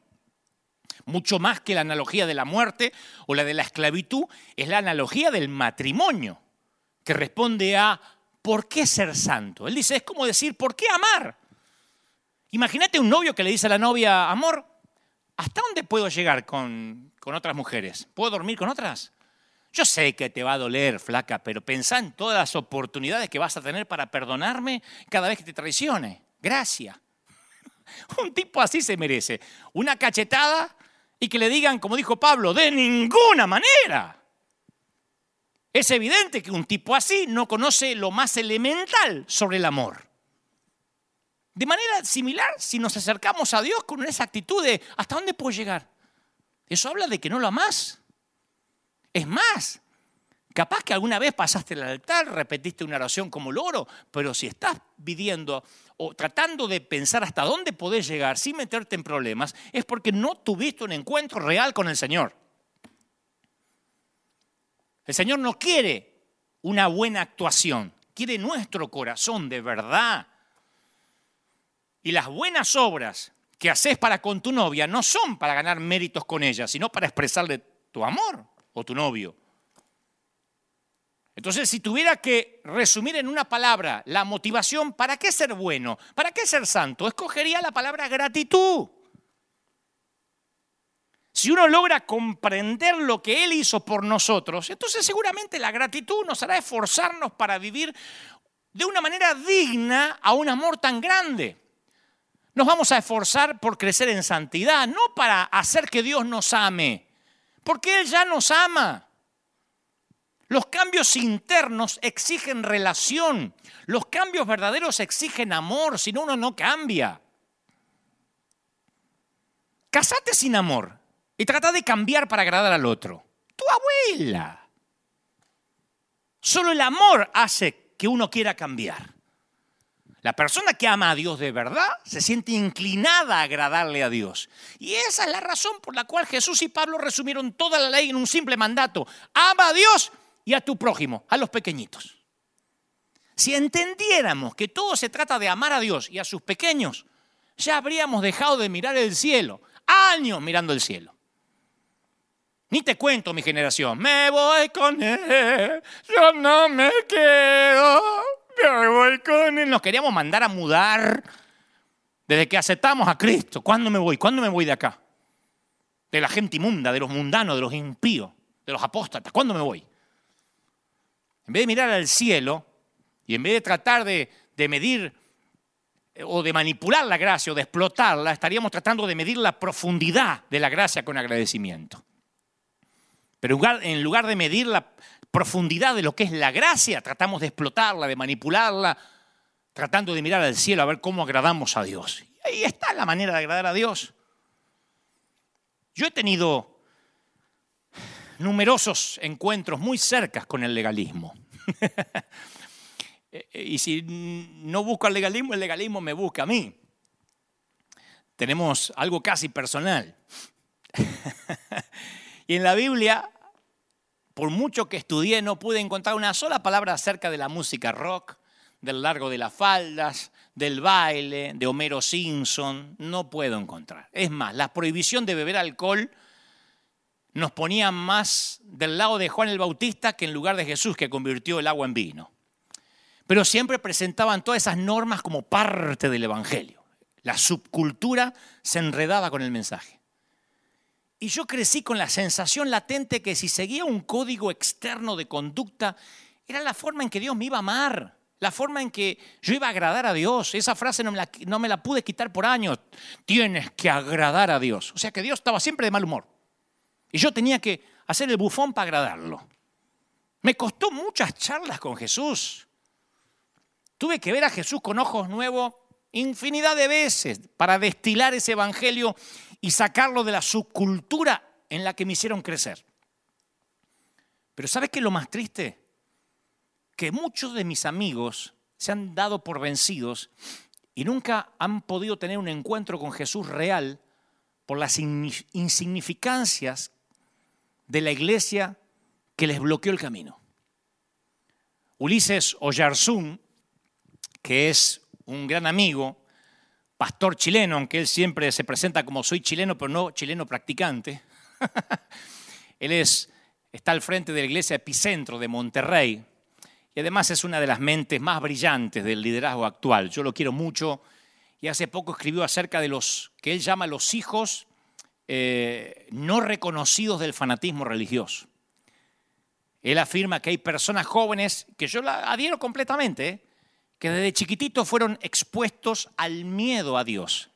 Mucho más que la analogía de la muerte o la de la esclavitud, es la analogía del matrimonio, que responde a ¿por qué ser santo? Él dice, es como decir, ¿por qué amar? Imagínate un novio que le dice a la novia, amor, ¿hasta dónde puedo llegar con, con otras mujeres? ¿Puedo dormir con otras? Yo sé que te va a doler, flaca, pero pensá en todas las oportunidades que vas a tener para perdonarme cada vez que te traicione. Gracias. Un tipo así se merece. Una cachetada y que le digan, como dijo Pablo, de ninguna manera. Es evidente que un tipo así no conoce lo más elemental sobre el amor. De manera similar, si nos acercamos a Dios con esa actitud de ¿hasta dónde puedo llegar? Eso habla de que no lo amás. Es más, capaz que alguna vez pasaste el altar, repetiste una oración como loro, pero si estás pidiendo o tratando de pensar hasta dónde podés llegar sin meterte en problemas, es porque no tuviste un encuentro real con el Señor. El Señor no quiere una buena actuación, quiere nuestro corazón de verdad. Y las buenas obras que haces para con tu novia no son para ganar méritos con ella, sino para expresarle tu amor o tu novio. Entonces, si tuviera que resumir en una palabra la motivación, ¿para qué ser bueno? ¿Para qué ser santo? Escogería la palabra gratitud. Si uno logra comprender lo que Él hizo por nosotros, entonces seguramente la gratitud nos hará esforzarnos para vivir de una manera digna a un amor tan grande. Nos vamos a esforzar por crecer en santidad, no para hacer que Dios nos ame, porque Él ya nos ama. Los cambios internos exigen relación. Los cambios verdaderos exigen amor, si no uno no cambia. Casate sin amor y trata de cambiar para agradar al otro. Tu abuela. Solo el amor hace que uno quiera cambiar. La persona que ama a Dios de verdad se siente inclinada a agradarle a Dios. Y esa es la razón por la cual Jesús y Pablo resumieron toda la ley en un simple mandato. Ama a Dios y a tu prójimo, a los pequeñitos. Si entendiéramos que todo se trata de amar a Dios y a sus pequeños, ya habríamos dejado de mirar el cielo, años mirando el cielo. Ni te cuento mi generación. Me voy con él. Yo no me quedo. Voy con él. Nos queríamos mandar a mudar desde que aceptamos a Cristo. ¿Cuándo me voy? ¿Cuándo me voy de acá? De la gente inmunda, de los mundanos, de los impíos, de los apóstatas. ¿Cuándo me voy? En vez de mirar al cielo y en vez de tratar de, de medir eh, o de manipular la gracia o de explotarla, estaríamos tratando de medir la profundidad de la gracia con agradecimiento. Pero en lugar de medir la profundidad de lo que es la gracia, tratamos de explotarla, de manipularla, tratando de mirar al cielo a ver cómo agradamos a Dios. Y ahí está la manera de agradar a Dios. Yo he tenido numerosos encuentros muy cercas con el legalismo. y si no busco el legalismo, el legalismo me busca a mí. Tenemos algo casi personal. Y en la Biblia, por mucho que estudié, no pude encontrar una sola palabra acerca de la música rock, del largo de las faldas, del baile, de Homero Simpson. No puedo encontrar. Es más, la prohibición de beber alcohol nos ponía más del lado de Juan el Bautista que en lugar de Jesús que convirtió el agua en vino. Pero siempre presentaban todas esas normas como parte del Evangelio. La subcultura se enredaba con el mensaje. Y yo crecí con la sensación latente que si seguía un código externo de conducta, era la forma en que Dios me iba a amar, la forma en que yo iba a agradar a Dios. Esa frase no me la, no me la pude quitar por años. Tienes que agradar a Dios. O sea que Dios estaba siempre de mal humor. Y yo tenía que hacer el bufón para agradarlo. Me costó muchas charlas con Jesús. Tuve que ver a Jesús con ojos nuevos infinidad de veces para destilar ese evangelio y sacarlo de la subcultura en la que me hicieron crecer. Pero ¿sabes qué es lo más triste? Que muchos de mis amigos se han dado por vencidos y nunca han podido tener un encuentro con Jesús real por las insignificancias de la iglesia que les bloqueó el camino. Ulises Oyarzún, que es un gran amigo, pastor chileno, aunque él siempre se presenta como soy chileno, pero no chileno practicante. él es, está al frente de la iglesia Epicentro de Monterrey y además es una de las mentes más brillantes del liderazgo actual. Yo lo quiero mucho y hace poco escribió acerca de los que él llama los hijos eh, no reconocidos del fanatismo religioso. Él afirma que hay personas jóvenes, que yo la adhiero completamente, ¿eh? Que desde chiquititos fueron expuestos al miedo a Dios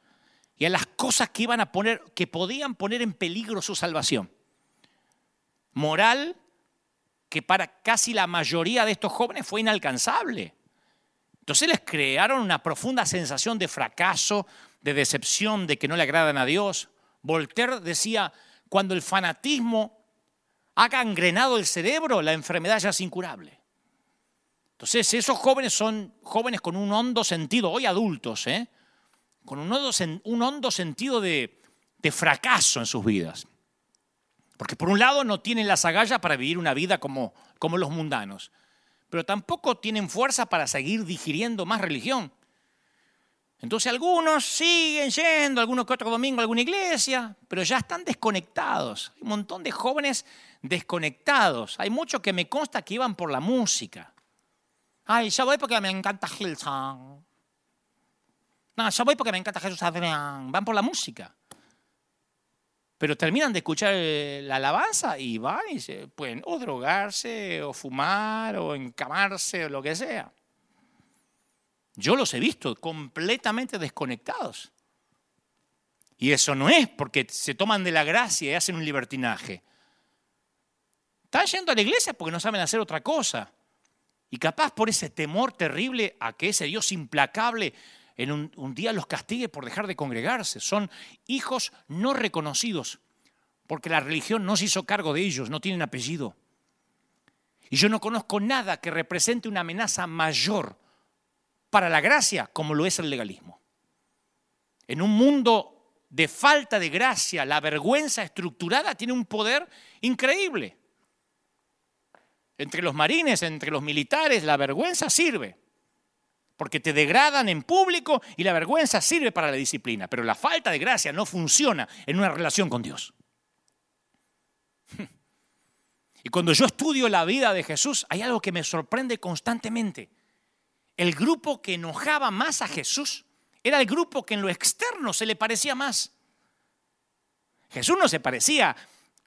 y a las cosas que iban a poner, que podían poner en peligro su salvación. Moral que para casi la mayoría de estos jóvenes fue inalcanzable. Entonces les crearon una profunda sensación de fracaso, de decepción, de que no le agradan a Dios. Voltaire decía, cuando el fanatismo ha gangrenado el cerebro, la enfermedad ya es incurable. Entonces, esos jóvenes son jóvenes con un hondo sentido, hoy adultos, ¿eh? con un hondo, sentido de, de, fracaso en sus vidas. Porque por un lado no tienen las agallas para vivir una vida como, como los mundanos, pero tampoco tienen fuerza para seguir digiriendo más religión. Entonces algunos siguen yendo, algunos que otro domingo a alguna iglesia, pero ya están desconectados. Hay un montón de jóvenes desconectados. Hay muchos que me consta que iban por la música. Ay, ya voy porque me encanta Hillsong. No, ya voy porque me encanta Jesús Adrián. Van por la música. Pero terminan de escuchar eh, la alabanza y van y se pueden o drogarse, o fumar, o encamarse, o lo que sea. Yo los he visto completamente desconectados. Y eso no es porque se toman de la gracia y hacen un libertinaje. Están yendo a la iglesia porque no saben hacer otra cosa. Y capaz por ese temor terrible a que ese Dios implacable en un, día los castigue por dejar de congregarse. Son hijos no reconocidos porque la religión no se hizo cargo de ellos, no tienen apellido. Y yo no conozco nada que represente una amenaza mayor para la gracia como lo es el legalismo. En un mundo de falta de gracia, la vergüenza estructurada tiene un poder increíble. Entre los marines, entre los militares, la vergüenza sirve. Porque te degradan en público y la vergüenza sirve para la disciplina. Pero la falta de gracia no funciona en una relación con Dios. Y cuando yo estudio la vida de Jesús, hay algo que me sorprende constantemente. El grupo que enojaba más a Jesús era el grupo que en lo externo se le parecía más. Jesús no se parecía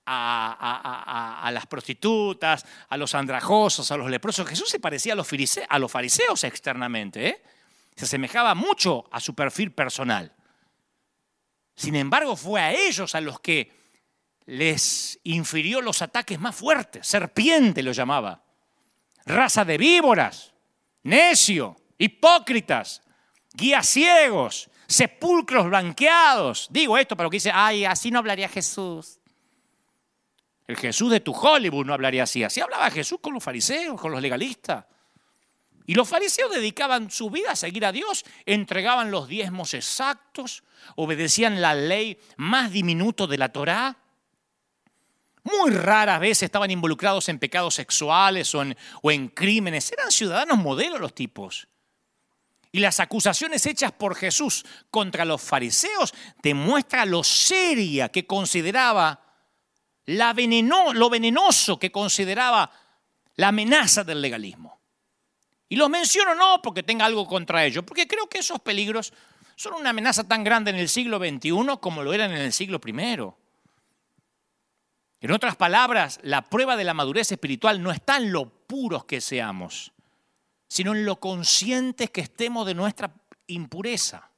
a, las prostitutas, a los andrajosos, a los leprosos. Jesús se parecía a los, fariseos externamente. ¿eh? Se asemejaba mucho a su perfil personal. Sin embargo, fue a ellos a los que les infirió los ataques más fuertes. Serpiente lo llamaba. Raza de víboras, necio, hipócritas, guías ciegos, sepulcros blanqueados. Digo esto para que dice, ay, así no hablaría Jesús. El Jesús de tu Hollywood no hablaría así. Así hablaba Jesús con los fariseos, con los legalistas. Y los fariseos dedicaban su vida a seguir a Dios, entregaban los diezmos exactos, obedecían la ley más diminuto de la Torá. Muy raras veces estaban involucrados en pecados sexuales o en, crímenes. Eran ciudadanos modelos los tipos. Y las acusaciones hechas por Jesús contra los fariseos demuestran lo seria que consideraba lo venenoso que consideraba la amenaza del legalismo. Y lo menciono no porque tenga algo contra ellos, porque creo que esos peligros son una amenaza tan grande en el siglo XXI como lo eran en el siglo I. En otras palabras, la prueba de la madurez espiritual no está en lo puros que seamos, sino en lo conscientes que estemos de nuestra impureza.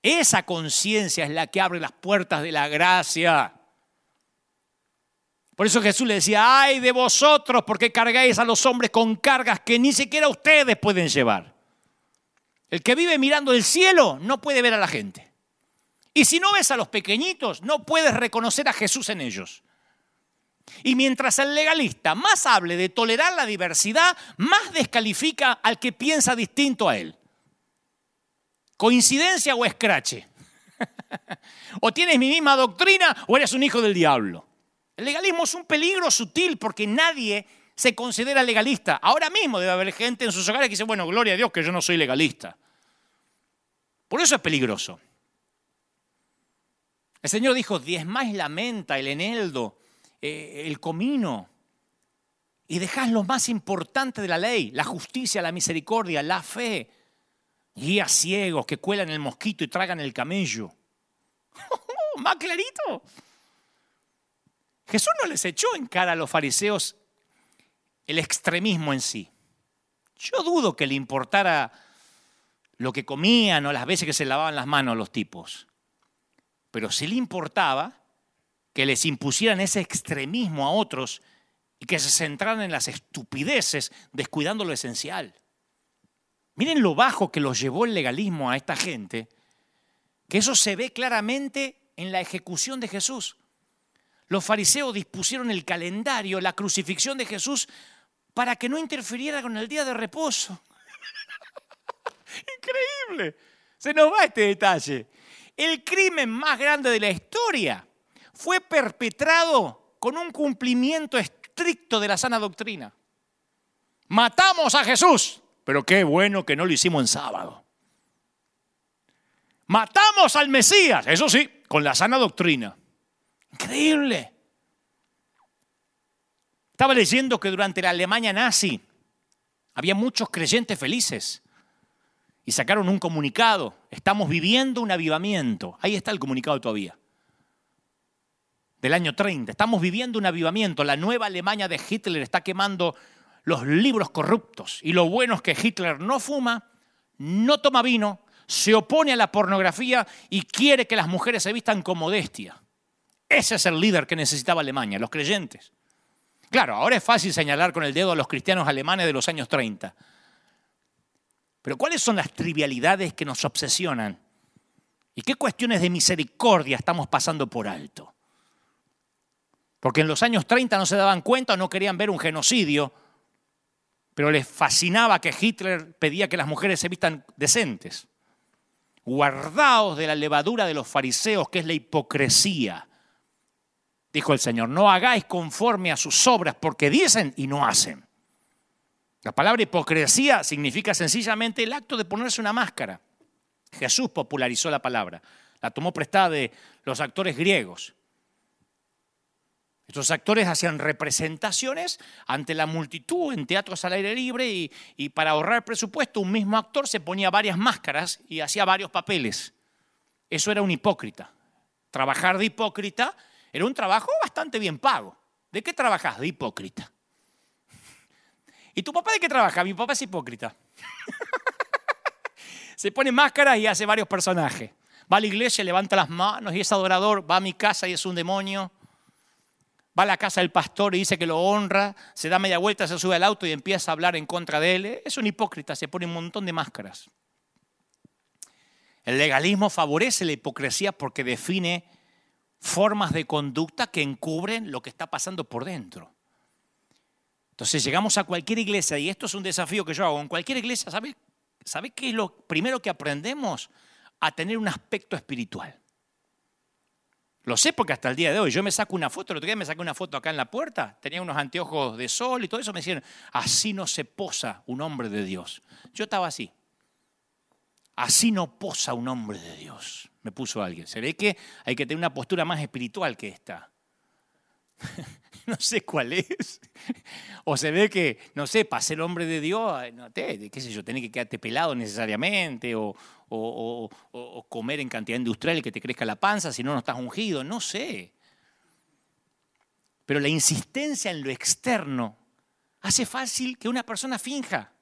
Esa conciencia es la que abre las puertas de la gracia. Por eso Jesús le decía, ay de vosotros porque cargáis a los hombres con cargas que ni siquiera ustedes pueden llevar. El que vive mirando el cielo no puede ver a la gente. Y si no ves a los pequeñitos, no puedes reconocer a Jesús en ellos. Y mientras el legalista más hable de tolerar la diversidad, más descalifica al que piensa distinto a él. ¿Coincidencia o escrache? o tienes mi misma doctrina o eres un hijo del diablo. El legalismo es un peligro sutil porque nadie se considera legalista. Ahora mismo debe haber gente en sus hogares que dice, bueno, gloria a Dios que yo no soy legalista. Por eso es peligroso. El Señor dijo, diezmáis la menta, el eneldo, eh, el comino, y dejás lo más importante de la ley, la justicia, la misericordia, la fe. Guías ciegos que cuelan el mosquito y tragan el camello. más clarito. Jesús no les echó en cara a los fariseos el extremismo en sí. Yo dudo que le importara lo que comían o las veces que se lavaban las manos a los tipos. Pero sí le importaba que les impusieran ese extremismo a otros y que se centraran en las estupideces descuidando lo esencial. Miren lo bajo que los llevó el legalismo a esta gente, que eso se ve claramente en la ejecución de Jesús. Los fariseos dispusieron el calendario, la crucifixión de Jesús, para que no interfiriera con el día de reposo. Increíble. Se nos va este detalle. El crimen más grande de la historia fue perpetrado con un cumplimiento estricto de la sana doctrina. Matamos a Jesús, pero qué bueno que no lo hicimos en sábado. Matamos al Mesías, eso sí, con la sana doctrina. Increíble. Estaba leyendo que durante la Alemania nazi había muchos creyentes felices y sacaron un comunicado. Estamos viviendo un avivamiento. Ahí está el comunicado todavía. Del año 30. Estamos viviendo un avivamiento. La nueva Alemania de Hitler está quemando los libros corruptos. Y lo bueno es que Hitler no fuma, no toma vino, se opone a la pornografía y quiere que las mujeres se vistan con modestia. Ese es el líder que necesitaba Alemania, los creyentes. Claro, ahora es fácil señalar con el dedo a los cristianos alemanes de los años 30. Pero ¿cuáles son las trivialidades que nos obsesionan? ¿Y qué cuestiones de misericordia estamos pasando por alto? Porque en los años 30 no se daban cuenta o no querían ver un genocidio, pero les fascinaba que Hitler pedía que las mujeres se vistan decentes. Guardaos de la levadura de los fariseos, que es la hipocresía dijo el Señor, no hagáis conforme a sus obras porque dicen y no hacen. La palabra hipocresía significa sencillamente el acto de ponerse una máscara. Jesús popularizó la palabra, la tomó prestada de los actores griegos. Estos actores hacían representaciones ante la multitud en teatros al aire libre y, y, para ahorrar presupuesto un mismo actor se ponía varias máscaras y hacía varios papeles. Eso era un hipócrita. Trabajar de hipócrita era un trabajo bastante bien pago. ¿De qué trabajas? De hipócrita. ¿Y tu papá de qué trabaja? Mi papá es hipócrita. Se pone máscaras y hace varios personajes. Va a la iglesia, levanta las manos y es adorador. Va a mi casa y es un demonio. Va a la casa del pastor y dice que lo honra. Se da media vuelta, se sube al auto y empieza a hablar en contra de él. Es un hipócrita, se pone un montón de máscaras. El legalismo favorece la hipocresía porque define formas de conducta que encubren lo que está pasando por dentro. Entonces llegamos a cualquier iglesia, y esto es un desafío que yo hago, en cualquier iglesia, ¿sabe, ¿sabe qué es lo primero que aprendemos? A tener un aspecto espiritual. Lo sé porque hasta el día de hoy yo me saco una foto, el otro día me saqué una foto acá en la puerta, tenía unos anteojos de sol y todo eso, me decían, así no se posa un hombre de Dios. Yo estaba así, así no posa un hombre de Dios me puso alguien. Se ve que hay que tener una postura más espiritual que esta. no sé cuál es. O se ve que, no sé, para ser hombre de Dios, no qué sé yo, tenés que quedarte pelado necesariamente, o, comer en cantidad industrial y que te crezca la panza, si no, no estás ungido, no sé. Pero la insistencia en lo externo hace fácil que una persona finja.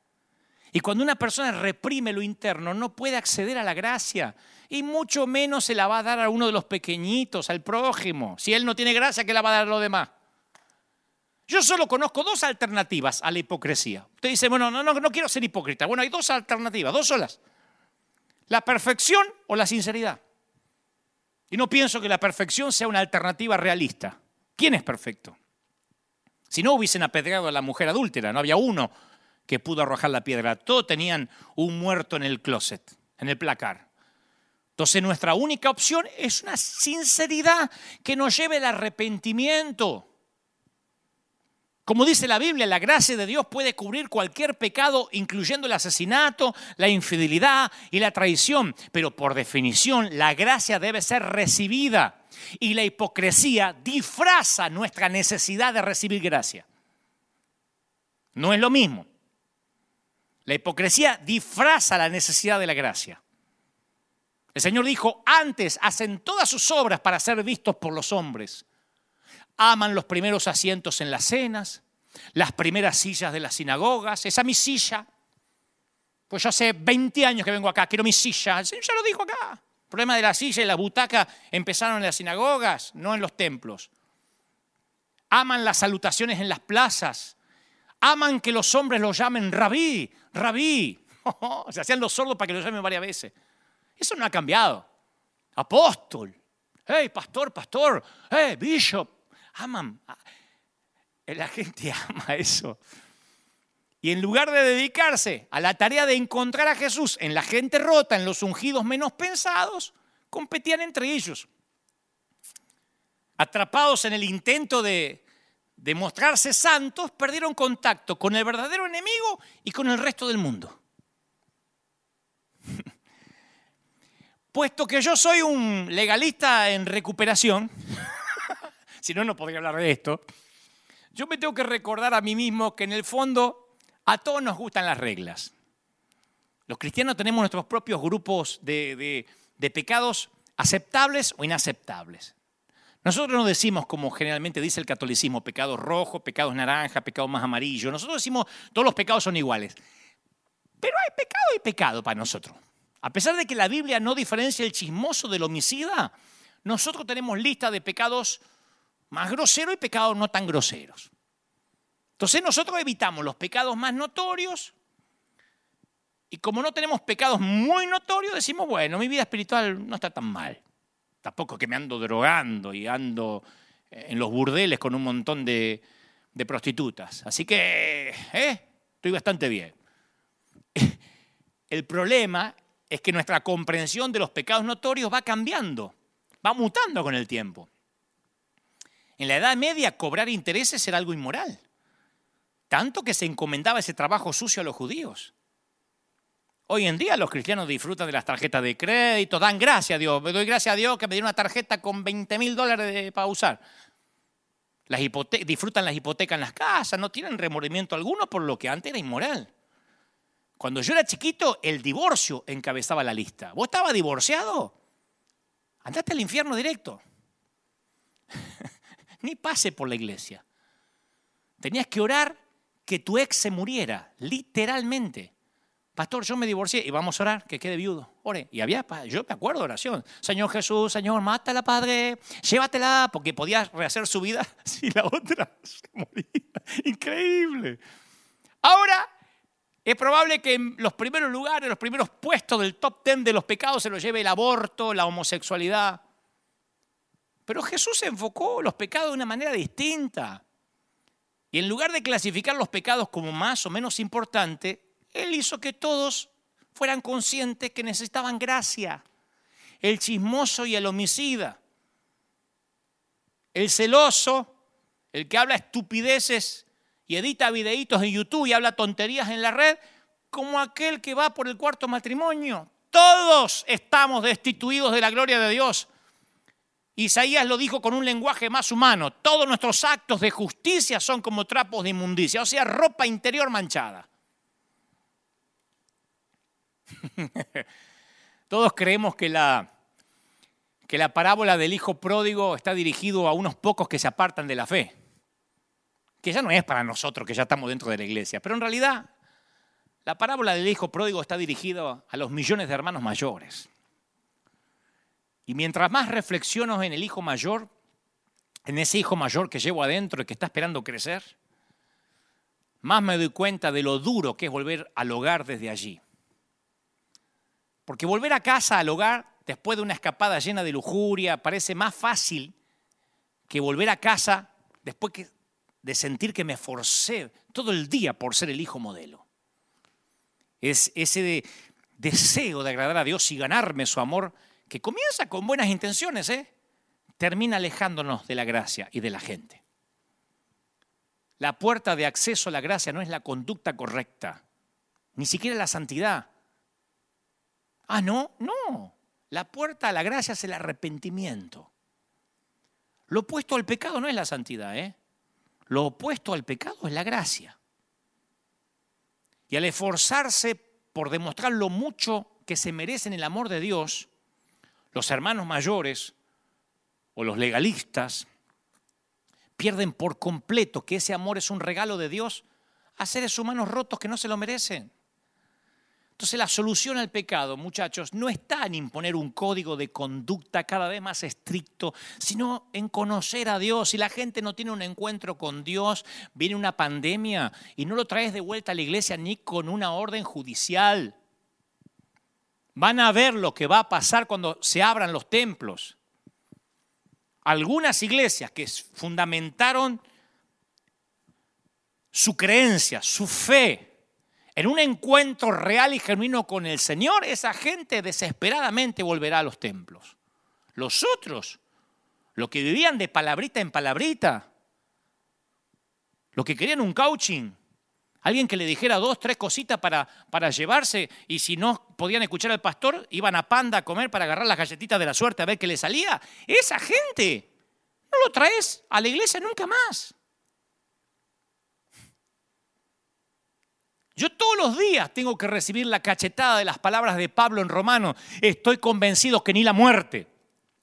Y cuando una persona reprime lo interno, no puede acceder a la gracia. Y mucho menos se la va a dar a uno de los pequeñitos, al prójimo. Si él no tiene gracia, ¿qué la va a dar a lo demás? Yo solo conozco dos alternativas a la hipocresía. Usted dice, bueno, no, no, no quiero ser hipócrita. Bueno, hay dos alternativas, dos solas. ¿La perfección o la sinceridad? Y no pienso que la perfección sea una alternativa realista. ¿Quién es perfecto? Si no hubiesen apedreado a la mujer adúltera, no había uno que pudo arrojar la piedra. Todos tenían un muerto en el closet, en el placar. Entonces nuestra única opción es una sinceridad que nos lleve al arrepentimiento. Como dice la Biblia, la gracia de Dios puede cubrir cualquier pecado, incluyendo el asesinato, la infidelidad y la traición. Pero por definición, la gracia debe ser recibida. Y la hipocresía disfraza nuestra necesidad de recibir gracia. No es lo mismo. La hipocresía disfraza la necesidad de la gracia. El Señor dijo, antes hacen todas sus obras para ser vistos por los hombres aman los primeros asientos en las cenas, las primeras sillas de las sinagogas. Esa mi silla. Pues yo hace 20 años que vengo acá, quiero mi silla. El Señor ya lo dijo acá. El problema de la silla y la butaca empezaron en las sinagogas, no en los templos. Aman las salutaciones en las plazas. Aman que los hombres lo llamen rabí, rabí. Se hacían los sordos para que lo llamen varias veces. Eso no ha cambiado. Apóstol. Hey, pastor, pastor. Hey, bishop aman. La gente ama eso. Y en lugar de dedicarse a la tarea de encontrar a Jesús en la gente rota, en los ungidos menos pensados, competían entre ellos. Atrapados en el intento de, de mostrarse santos, perdieron contacto con el verdadero enemigo y con el resto del mundo. Puesto que yo soy un legalista en recuperación, si no, no podría hablar de esto. Yo me tengo que recordar a mí mismo que en el fondo a todos nos gustan las reglas. Los cristianos tenemos nuestros propios grupos de, pecados aceptables o inaceptables. Nosotros no decimos, como generalmente dice el catolicismo, pecados rojos, pecados naranja, pecados más amarillo. Nosotros decimos, todos los pecados son iguales. Pero hay pecado y pecado para nosotros. A pesar de que la Biblia no diferencia el chismoso del homicida, nosotros tenemos lista de pecados más groseros y pecados no tan groseros. Entonces nosotros evitamos los pecados más notorios y como no tenemos pecados muy notorios, decimos, bueno, mi vida espiritual no está tan mal. Tampoco que me ando drogando y ando eh, en los burdeles con un montón de, prostitutas. Así que, eh, estoy bastante bien. El problema es que nuestra comprensión de los pecados notorios va cambiando, va mutando con el tiempo. En la Edad Media cobrar intereses era algo inmoral, tanto que se encomendaba ese trabajo sucio a los judíos. Hoy en día los cristianos disfrutan de las tarjetas de crédito, dan gracias a Dios. Me doy gracias a Dios que me dieron una tarjeta con 20 mil dólares para usar. Disfrutan las hipotecas en las casas, no tienen remordimiento alguno por lo que antes era inmoral. Cuando yo era chiquito, el divorcio encabezaba la lista. ¿Vos estabas divorciado? Andaste al infierno directo ni pase por la iglesia. Tenías que orar que tu ex se muriera, literalmente. Pastor, yo me divorcié y vamos a orar, que quede viudo. Ore. Y había, yo me acuerdo de oración. Señor Jesús, Señor, mátala, Padre, llévatela, porque podía rehacer su vida si la otra se moría. Increíble. Ahora, es probable que en los primeros lugares, los primeros puestos del top ten de los pecados se los lleve el aborto, la homosexualidad, pero Jesús enfocó los pecados de una manera distinta. Y en lugar de clasificar los pecados como más o menos importantes, Él hizo que todos fueran conscientes que necesitaban gracia. El chismoso y el homicida. El celoso, el que habla estupideces y edita videitos en YouTube y habla tonterías en la red, como aquel que va por el cuarto matrimonio. Todos estamos destituidos de la gloria de Dios. Isaías lo dijo con un lenguaje más humano. Todos nuestros actos de justicia son como trapos de inmundicia, o sea, ropa interior manchada. Todos creemos que la, que la parábola del hijo pródigo está dirigido a unos pocos que se apartan de la fe, que ya no es para nosotros que ya estamos dentro de la iglesia, pero en realidad la parábola del hijo pródigo está dirigida a los millones de hermanos mayores. Y mientras más reflexiono en el hijo mayor, en ese hijo mayor que llevo adentro y que está esperando crecer, más me doy cuenta de lo duro que es volver al hogar desde allí. Porque volver a casa, al hogar, después de una escapada llena de lujuria, parece más fácil que volver a casa después de sentir que me forcé todo el día por ser el hijo modelo. Es ese deseo de agradar a Dios y ganarme su amor, que comienza con buenas intenciones, ¿eh? termina alejándonos de la gracia y de la gente. La puerta de acceso a la gracia no es la conducta correcta, ni siquiera la santidad. Ah, no, no. La puerta a la gracia es el arrepentimiento. Lo opuesto al pecado no es la santidad, ¿eh? Lo opuesto al pecado es la gracia. Y al esforzarse por demostrar lo mucho que se merecen el amor de Dios, los hermanos mayores o los legalistas pierden por completo que ese amor es un regalo de Dios a seres humanos rotos que no se lo merecen. Entonces la solución al pecado, muchachos, no está en imponer un código de conducta cada vez más estricto, sino en conocer a Dios. Si la gente no tiene un encuentro con Dios, viene una pandemia y no lo traes de vuelta a la iglesia ni con una orden judicial. Van a ver lo que va a pasar cuando se abran los templos. Algunas iglesias que fundamentaron su creencia, su fe, en un encuentro real y genuino con el Señor, esa gente desesperadamente volverá a los templos. Los otros, los que vivían de palabrita en palabrita, los que querían un coaching, alguien que le dijera dos, tres cositas para, para llevarse y si no podían escuchar al pastor, iban a Panda a comer para agarrar las galletitas de la suerte a ver qué le salía. Esa gente no lo traes a la iglesia nunca más. Yo todos los días tengo que recibir la cachetada de las palabras de Pablo en Romano. Estoy convencido que ni la muerte,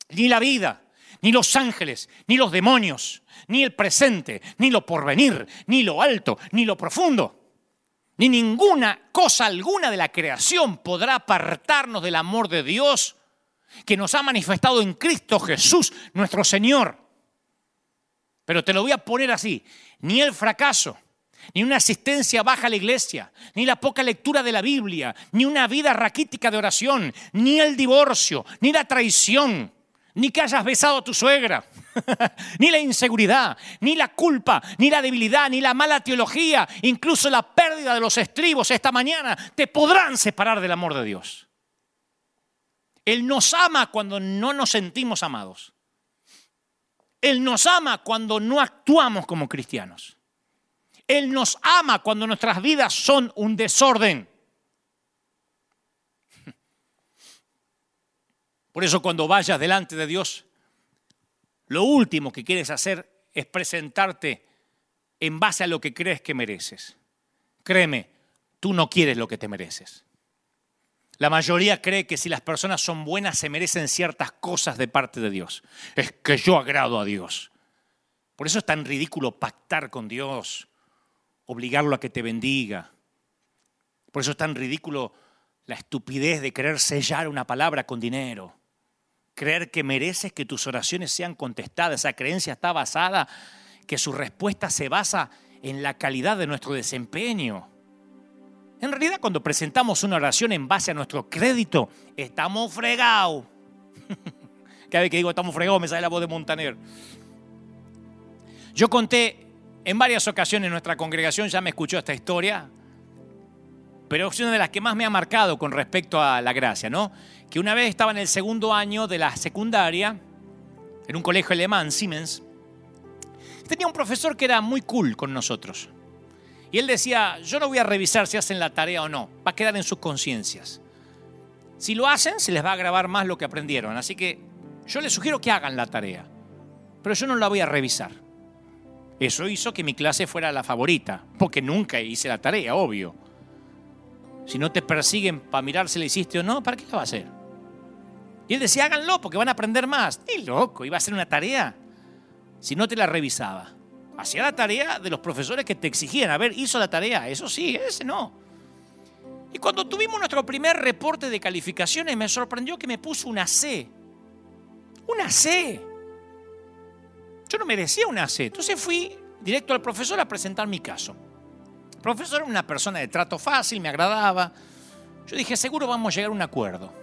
ni la vida, ni los ángeles, ni los demonios, ni el presente, ni lo porvenir, ni lo alto, ni lo profundo, ni ninguna cosa alguna de la creación podrá apartarnos del amor de Dios que nos ha manifestado en Cristo Jesús, nuestro Señor. Pero te lo voy a poner así, ni el fracaso, ni una asistencia baja a la iglesia, ni la poca lectura de la Biblia, ni una vida raquítica de oración, ni el divorcio, ni la traición, ni que hayas besado a tu suegra, ni la inseguridad, ni la culpa, ni la debilidad, ni la mala teología, incluso la pérdida de los estribos esta mañana, te podrán separar del amor de Dios. Él nos ama cuando no nos sentimos amados. Él nos ama cuando no actuamos como cristianos. Él nos ama cuando nuestras vidas son un desorden. Por eso cuando vayas delante de Dios, lo último que quieres hacer es presentarte en base a lo que crees que mereces. Créeme, tú no quieres lo que te mereces. La mayoría cree que si las personas son buenas se merecen ciertas cosas de parte de Dios. Es que yo agrado a Dios. Por eso es tan ridículo pactar con Dios, obligarlo a que te bendiga. Por eso es tan ridículo la estupidez de querer sellar una palabra con dinero. Creer que mereces que tus oraciones sean contestadas. Esa creencia está basada, que su respuesta se basa en la calidad de nuestro desempeño. En realidad, cuando presentamos una oración en base a nuestro crédito, estamos fregados. Cada vez que digo estamos fregados me sale la voz de Montaner. Yo conté en varias ocasiones nuestra congregación ya me escuchó esta historia, pero es una de las que más me ha marcado con respecto a la gracia, ¿no? Que una vez estaba en el segundo año de la secundaria, en un colegio alemán, Siemens, tenía un profesor que era muy cool con nosotros. Y él decía, yo no voy a revisar si hacen la tarea o no, va a quedar en sus conciencias. Si lo hacen, se les va a grabar más lo que aprendieron. Así que yo les sugiero que hagan la tarea, pero yo no la voy a revisar. Eso hizo que mi clase fuera la favorita, porque nunca hice la tarea, obvio. Si no te persiguen para mirar si la hiciste o no, ¿para qué la va a hacer? Y él decía, háganlo porque van a aprender más. Ni loco, iba a hacer una tarea. Si no te la revisaba. Hacía la tarea de los profesores que te exigían. A ver, hizo la tarea. Eso sí, ese no. Y cuando tuvimos nuestro primer reporte de calificaciones, me sorprendió que me puso una C. Una C. Yo no merecía una C. Entonces fui directo al profesor a presentar mi caso. El profesor era una persona de trato fácil, me agradaba. Yo dije, seguro vamos a llegar a un acuerdo.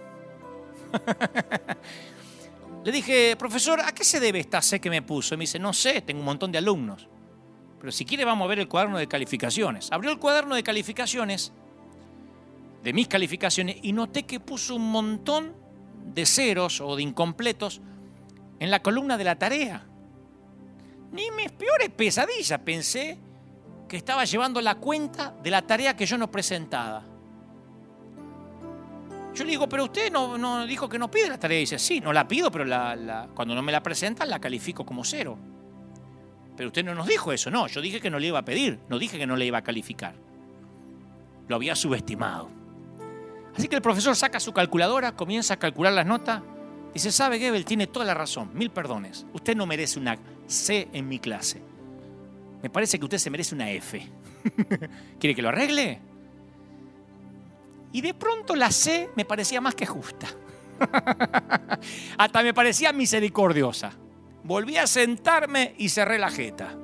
Le dije, profesor, ¿a qué se debe esta C que me puso? Y me dice, no sé, tengo un montón de alumnos. Pero si quiere vamos a ver el cuaderno de calificaciones. Abrió el cuaderno de calificaciones, de mis calificaciones, y noté que puso un montón de ceros o de incompletos en la columna de la tarea. Ni mis peores pesadillas pensé que estaba llevando la cuenta de la tarea que yo no presentaba. Yo le digo, pero usted no, dijo que no pide la tarea. Y dice, sí, no la pido, pero cuando no me la presentan la califico como cero. Pero usted no nos dijo eso, no. Yo dije que no le iba a pedir, no dije que no le iba a calificar. Lo había subestimado. Así que el profesor saca su calculadora, comienza a calcular las notas. Dice, sabe, Gebel tiene toda la razón, mil perdones. Usted no merece una C en mi clase. Me parece que usted se merece una F. ¿Quiere que lo arregle? Y de pronto la C me parecía más que justa. Hasta me parecía misericordiosa. Volví a sentarme y cerré la jeta.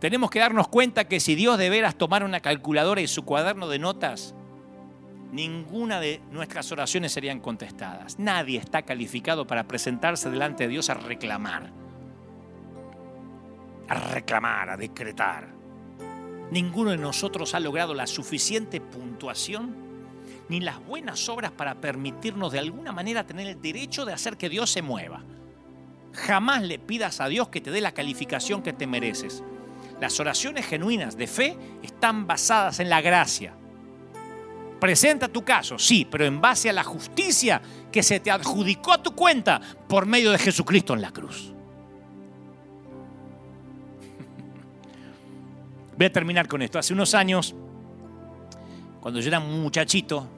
Tenemos que darnos cuenta que si Dios de veras tomara una calculadora y su cuaderno de notas, ninguna de nuestras oraciones serían contestadas. Nadie está calificado para presentarse delante de Dios a reclamar. A reclamar, a decretar. Ninguno de nosotros ha logrado la suficiente puntuación ni las buenas obras para permitirnos de alguna manera tener el derecho de hacer que Dios se mueva. Jamás le pidas a Dios que te dé la calificación que te mereces. Las oraciones genuinas de fe están basadas en la gracia. Presenta tu caso, sí, pero en base a la justicia que se te adjudicó a tu cuenta por medio de Jesucristo en la cruz. Voy a terminar con esto. Hace unos años, cuando yo era muchachito,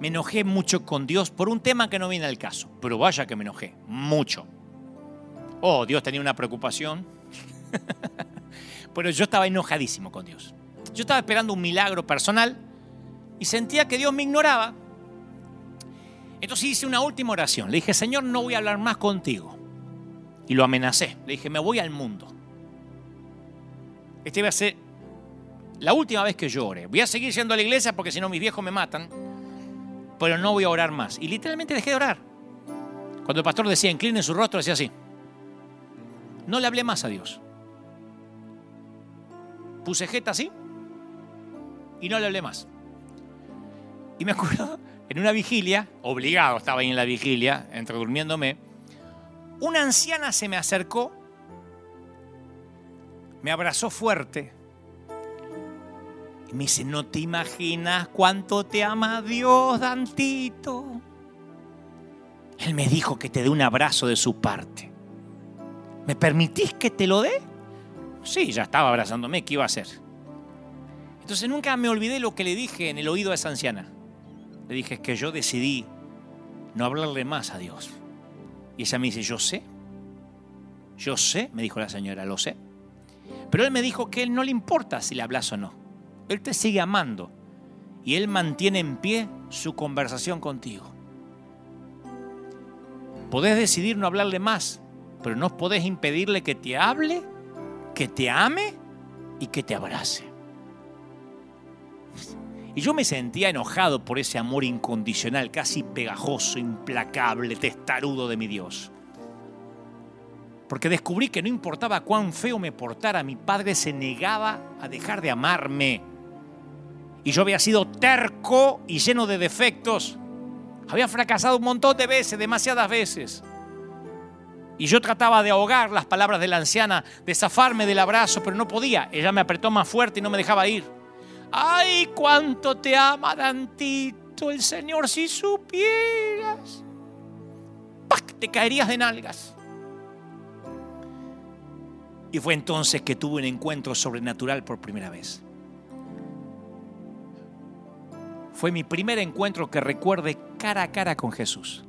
me enojé mucho con Dios por un tema que no viene al caso. Pero vaya que me enojé, mucho. Oh, Dios tenía una preocupación. Pero yo estaba enojadísimo con Dios. Yo estaba esperando un milagro personal y sentía que Dios me ignoraba. Entonces hice una última oración. Le dije, Señor, no voy a hablar más contigo. Y lo amenacé. Le dije, me voy al mundo. Esta iba a ser la última vez que yo. Voy a seguir yendo a la iglesia porque si no mis viejos me matan, pero no voy a orar más. Y literalmente dejé de orar. Cuando el pastor decía, incline su rostro, decía así. No le hablé más a Dios. Puse jeta así y no le hablé más. Y me acuerdo, en una vigilia, obligado estaba ahí en la vigilia, entre durmiéndome, una anciana se me acercó me abrazó fuerte y me dice, no te imaginas cuánto te ama Dios, Dantito. Él me dijo que te dé un abrazo de su parte. ¿Me permitís que te lo dé? Sí, ya estaba abrazándome, ¿qué iba a hacer? Entonces nunca me olvidé lo que le dije en el oído a esa anciana. Le dije, es que yo decidí no hablarle más a Dios. Y ella me dice, yo sé, yo sé, me dijo la señora, lo sé. Pero él me dijo que él no le importa si le hablas o no. Él te sigue amando y él mantiene en pie su conversación contigo. Podés decidir no hablarle más, pero no podés impedirle que te hable, que te ame y que te abrace. Y yo me sentía enojado por ese amor incondicional, casi pegajoso, implacable, testarudo de mi Dios porque descubrí que no importaba cuán feo me portara, mi padre se negaba a dejar de amarme. Y yo había sido terco y lleno de defectos. Había fracasado un montón de veces, demasiadas veces. Y yo trataba de ahogar las palabras de la anciana, de zafarme del abrazo, pero no podía. Ella me apretó más fuerte y no me dejaba ir. ¡Ay, cuánto te ama, Dantito! El Señor, si supieras. ¡Pac! Te caerías de nalgas. Y fue entonces que tuve un encuentro sobrenatural por primera vez. Fue mi primer encuentro que recuerde cara a cara con Jesús.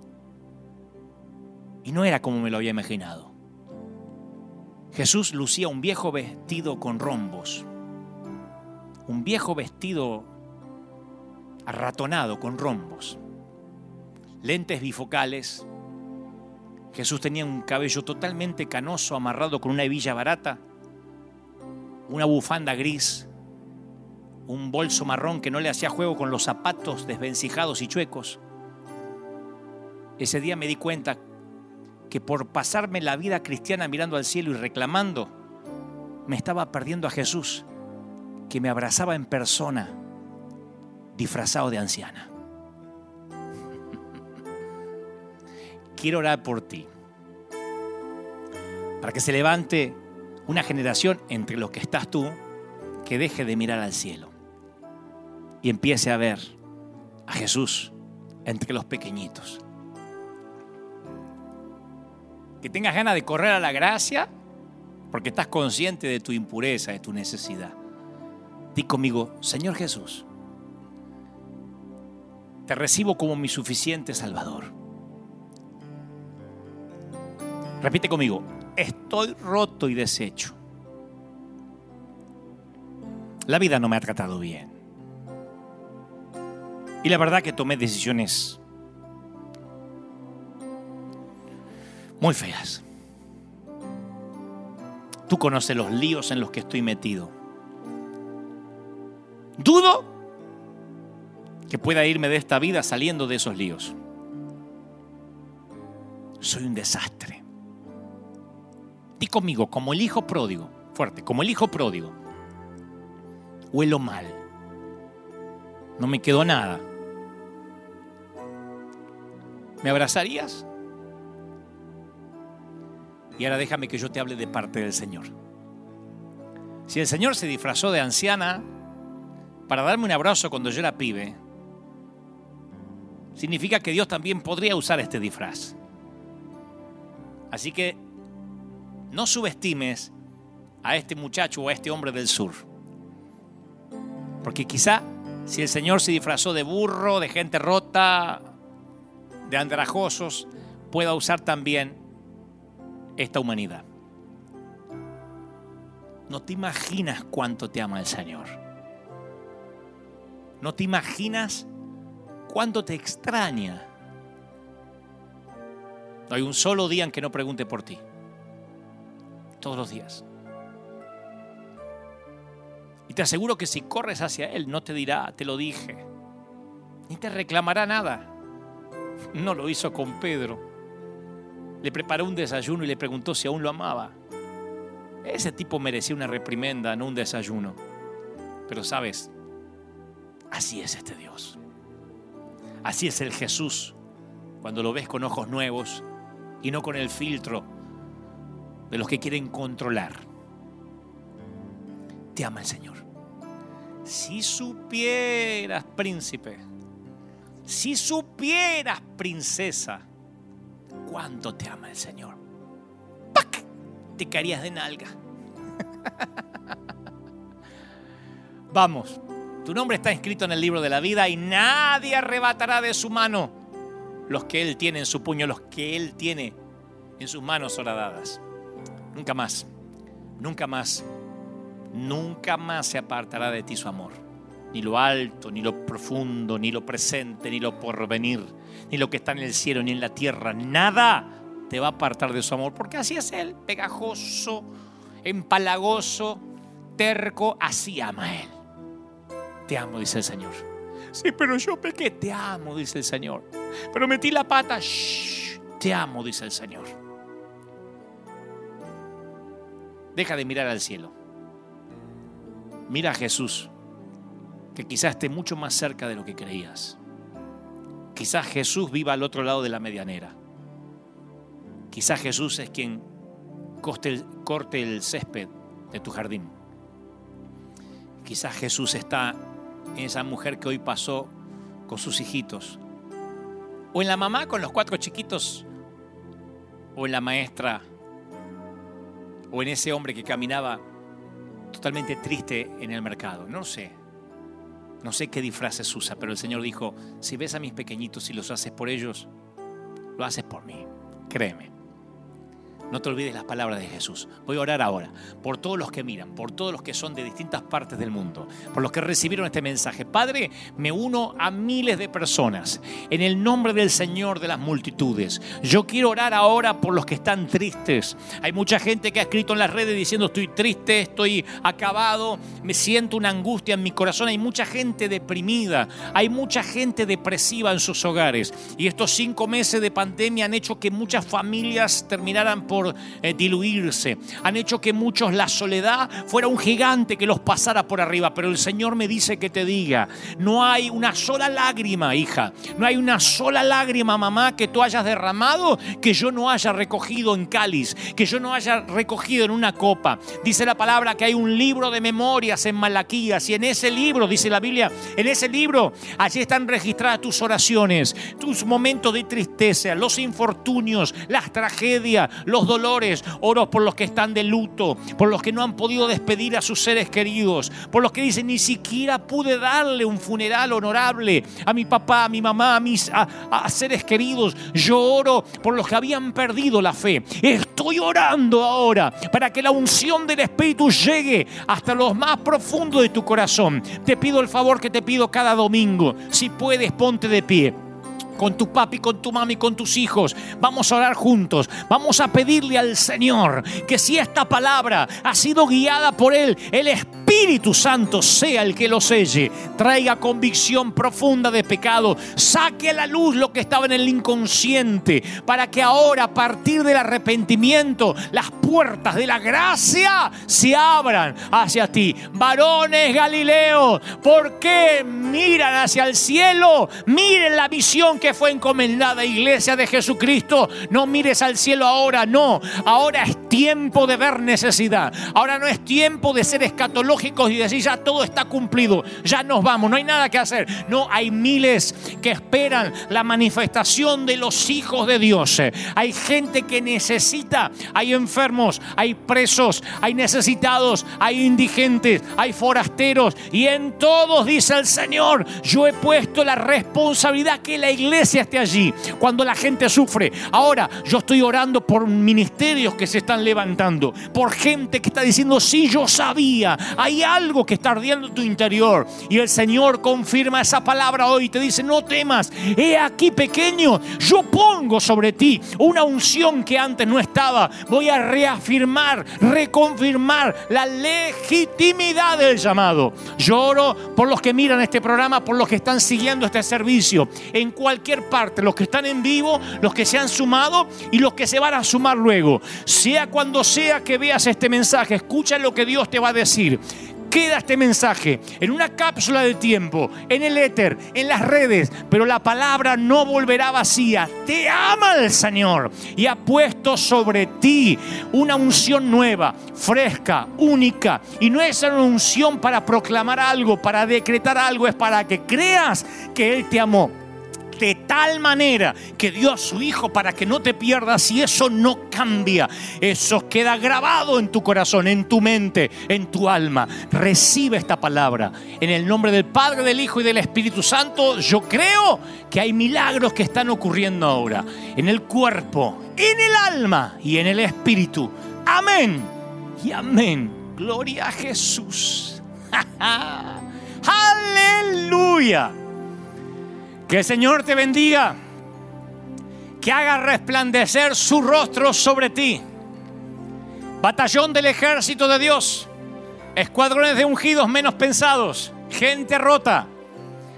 Y no era como me lo había imaginado. Jesús lucía un viejo vestido con rombos. Un viejo vestido arratonado con rombos. Lentes bifocales, Jesús tenía un cabello totalmente canoso, amarrado con una hebilla barata, una bufanda gris, un bolso marrón que no le hacía juego con los zapatos desvencijados y chuecos. Ese día me di cuenta que por pasarme la vida cristiana mirando al cielo y reclamando, me estaba perdiendo a Jesús, que me abrazaba en persona, disfrazado de anciana. Quiero orar por ti, para que se levante una generación entre los que estás tú, que deje de mirar al cielo y empiece a ver a Jesús entre los pequeñitos. Que tengas ganas de correr a la gracia porque estás consciente de tu impureza, de tu necesidad. Di conmigo, Señor Jesús, te recibo como mi suficiente Salvador. Repite conmigo, estoy roto y deshecho. La vida no me ha tratado bien. Y la verdad que tomé decisiones muy feas. Tú conoces los líos en los que estoy metido. Dudo que pueda irme de esta vida saliendo de esos líos. Soy un desastre. Di conmigo, como el hijo pródigo, fuerte, como el hijo pródigo. Huelo mal. No me quedó nada. ¿Me abrazarías? Y ahora déjame que yo te hable de parte del Señor. Si el Señor se disfrazó de anciana para darme un abrazo cuando yo era pibe, significa que Dios también podría usar este disfraz. Así que no subestimes a este muchacho o a este hombre del sur. Porque quizá si el Señor se disfrazó de burro, de gente rota, de andrajosos, pueda usar también esta humanidad. No te imaginas cuánto te ama el Señor. No te imaginas cuánto te extraña. No hay un solo día en que no pregunte por ti. Todos los días. Y te aseguro que si corres hacia Él, no te dirá, te lo dije. Ni te reclamará nada. No lo hizo con Pedro le preparó un desayuno y le preguntó si aún lo amaba. Ese tipo merecía una reprimenda, no un desayuno. Pero sabes, así es este Dios. Así es el Jesús cuando lo ves con ojos nuevos y no con el filtro de los que quieren controlar. Te ama el Señor. Si supieras, príncipe, si supieras, princesa, cuánto te ama el Señor. ¡Pac! Te caerías de nalga. Vamos, tu nombre está escrito en el libro de la vida y nadie arrebatará de su mano los que Él tiene en su puño, los que Él tiene en sus manos horadadas. Nunca más, nunca más, nunca más se apartará de ti su amor. Ni lo alto, ni lo profundo, ni lo presente, ni lo porvenir ni lo que está en el cielo, ni en la tierra. Nada te va a apartar de su amor, porque así es Él, pegajoso, empalagoso, terco, así ama Él. Te amo, dice el Señor. Sí, pero yo pequé, te amo, dice el Señor. Pero metí la pata, Shh, te amo, dice el Señor. Deja de mirar al cielo. Mira a Jesús, que quizás esté mucho más cerca de lo que creías. Quizás Jesús viva al otro lado de la medianera. Quizás Jesús es quien corte el césped de tu jardín. Quizás Jesús está en esa mujer que hoy pasó con sus hijitos. O en la mamá con los cuatro chiquitos. O en la maestra. O en ese hombre que caminaba totalmente triste en el mercado. No sé. No sé qué disfraces usa, pero el Señor dijo, si ves a mis pequeñitos y los haces por ellos, lo haces por mí. Créeme. No te olvides las palabras de Jesús. Voy a orar ahora por todos los que miran, por todos los que son de distintas partes del mundo, por los que recibieron este mensaje. Padre, me uno a miles de personas en el nombre del Señor de las multitudes. Yo quiero orar ahora por los que están tristes. Hay mucha gente que ha escrito en las redes diciendo estoy triste, estoy acabado, me siento una angustia en mi corazón. Hay mucha gente deprimida, hay mucha gente depresiva en sus hogares. Y estos cinco meses de pandemia han hecho que muchas familias terminaran por eh, diluirse. Han hecho que muchos la soledad fuera un gigante que los pasara por arriba. Pero el Señor me dice que te diga, no hay una sola lágrima, hija. No hay una sola lágrima, mamá, que tú hayas derramado que yo no haya recogido en cáliz, que yo no haya recogido en una copa. Dice la palabra que hay un libro de memorias en Malaquías y en ese libro, dice la Biblia, en ese libro allí están registradas tus oraciones, tus momentos de tristeza, los infortunios, las tragedias, los dolores, oro por los que están de luto, por los que no han podido despedir a sus seres queridos, por los que dicen ni siquiera pude darle un funeral honorable a mi papá, a mi mamá, a mis a, seres queridos. Yo oro por los que habían perdido la fe. Estoy orando ahora para que la unción del Espíritu llegue hasta los más profundos de tu corazón. Te pido el favor que te pido cada domingo. Si puedes, ponte de pie con tu papi, con tu mami, con tus hijos. Vamos a orar juntos. Vamos a pedirle al Señor que si esta palabra ha sido guiada por Él, el Espíritu Santo sea el que lo selle, traiga convicción profunda de pecado, saque a la luz lo que estaba en el inconsciente, para que ahora, a partir del arrepentimiento, las puertas de la gracia se abran hacia ti. Varones Galileo, ¿por qué miran hacia el cielo? Miren la visión que fue encomendada, iglesia de Jesucristo. No mires al cielo ahora, no. Ahora es tiempo de ver necesidad. Ahora no es tiempo de ser y decir ya todo está cumplido, ya nos vamos, no hay nada que hacer. No, hay miles que esperan la manifestación de los hijos de Dios. Hay gente que necesita, hay enfermos, hay presos, hay necesitados, hay indigentes, hay forasteros y en todos dice el Señor, yo he puesto la responsabilidad que la iglesia esté allí, cuando la gente sufre. Ahora yo estoy orando por ministerios que se están levantando, por gente que está diciendo, sí, yo sabía, hay algo que está ardiendo en tu interior. Y el Señor confirma esa palabra hoy, te dice, no temas, he aquí pequeño, yo pongo sobre ti una unción que antes no estaba. Voy a reafirmar, reconfirmar la legitimidad del llamado. Lloro por los que miran este programa, por los que están siguiendo este servicio, en cualquier parte, los que están en vivo, los que se han sumado y los que se van a sumar luego. Sea cuando sea que veas este mensaje, escucha lo que Dios te va a decir queda este mensaje en una cápsula de tiempo, en el éter, en las redes, pero la palabra no volverá vacía. Te ama el Señor y ha puesto sobre ti una unción nueva, fresca, única. Y no es una unción para proclamar algo, para decretar algo, es para que creas que Él te amó de tal manera que dio a su Hijo para que no te pierdas y eso no cambia. Eso queda grabado en tu corazón, en tu mente, en tu alma. Recibe esta palabra. En el nombre del Padre, del Hijo y del Espíritu Santo, yo creo que hay milagros que están ocurriendo ahora. En el cuerpo, en el alma y en el espíritu. Amén. Y amén. Gloria a Jesús. Aleluya. Que el Señor te bendiga, que haga resplandecer su rostro sobre ti. Batallón del ejército de Dios, escuadrones de ungidos menos pensados, gente rota,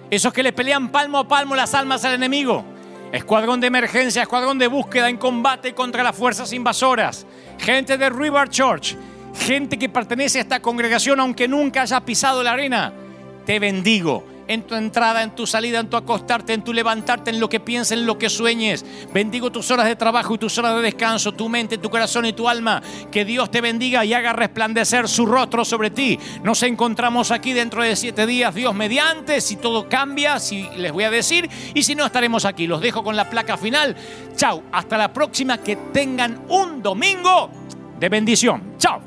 esos que le pelean palmo a palmo las almas al enemigo. Escuadrón de emergencia, escuadrón de búsqueda en combate contra las fuerzas invasoras. Gente de River Church, gente que pertenece a esta congregación aunque nunca haya pisado la arena. Te bendigo en tu entrada, en tu salida, en tu acostarte, en tu levantarte, en lo que pienses, en lo que sueñes. Bendigo tus horas de trabajo y tus horas de descanso, tu mente, tu corazón y tu alma. Que Dios te bendiga y haga resplandecer su rostro sobre ti. Nos encontramos aquí dentro de siete días, Dios mediante. Si todo cambia, si les voy a decir, y si no, estaremos aquí. Los dejo con la placa final. Chao, hasta la próxima. Que tengan un domingo de bendición. Chao.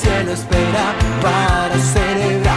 cielo espera para celebrar.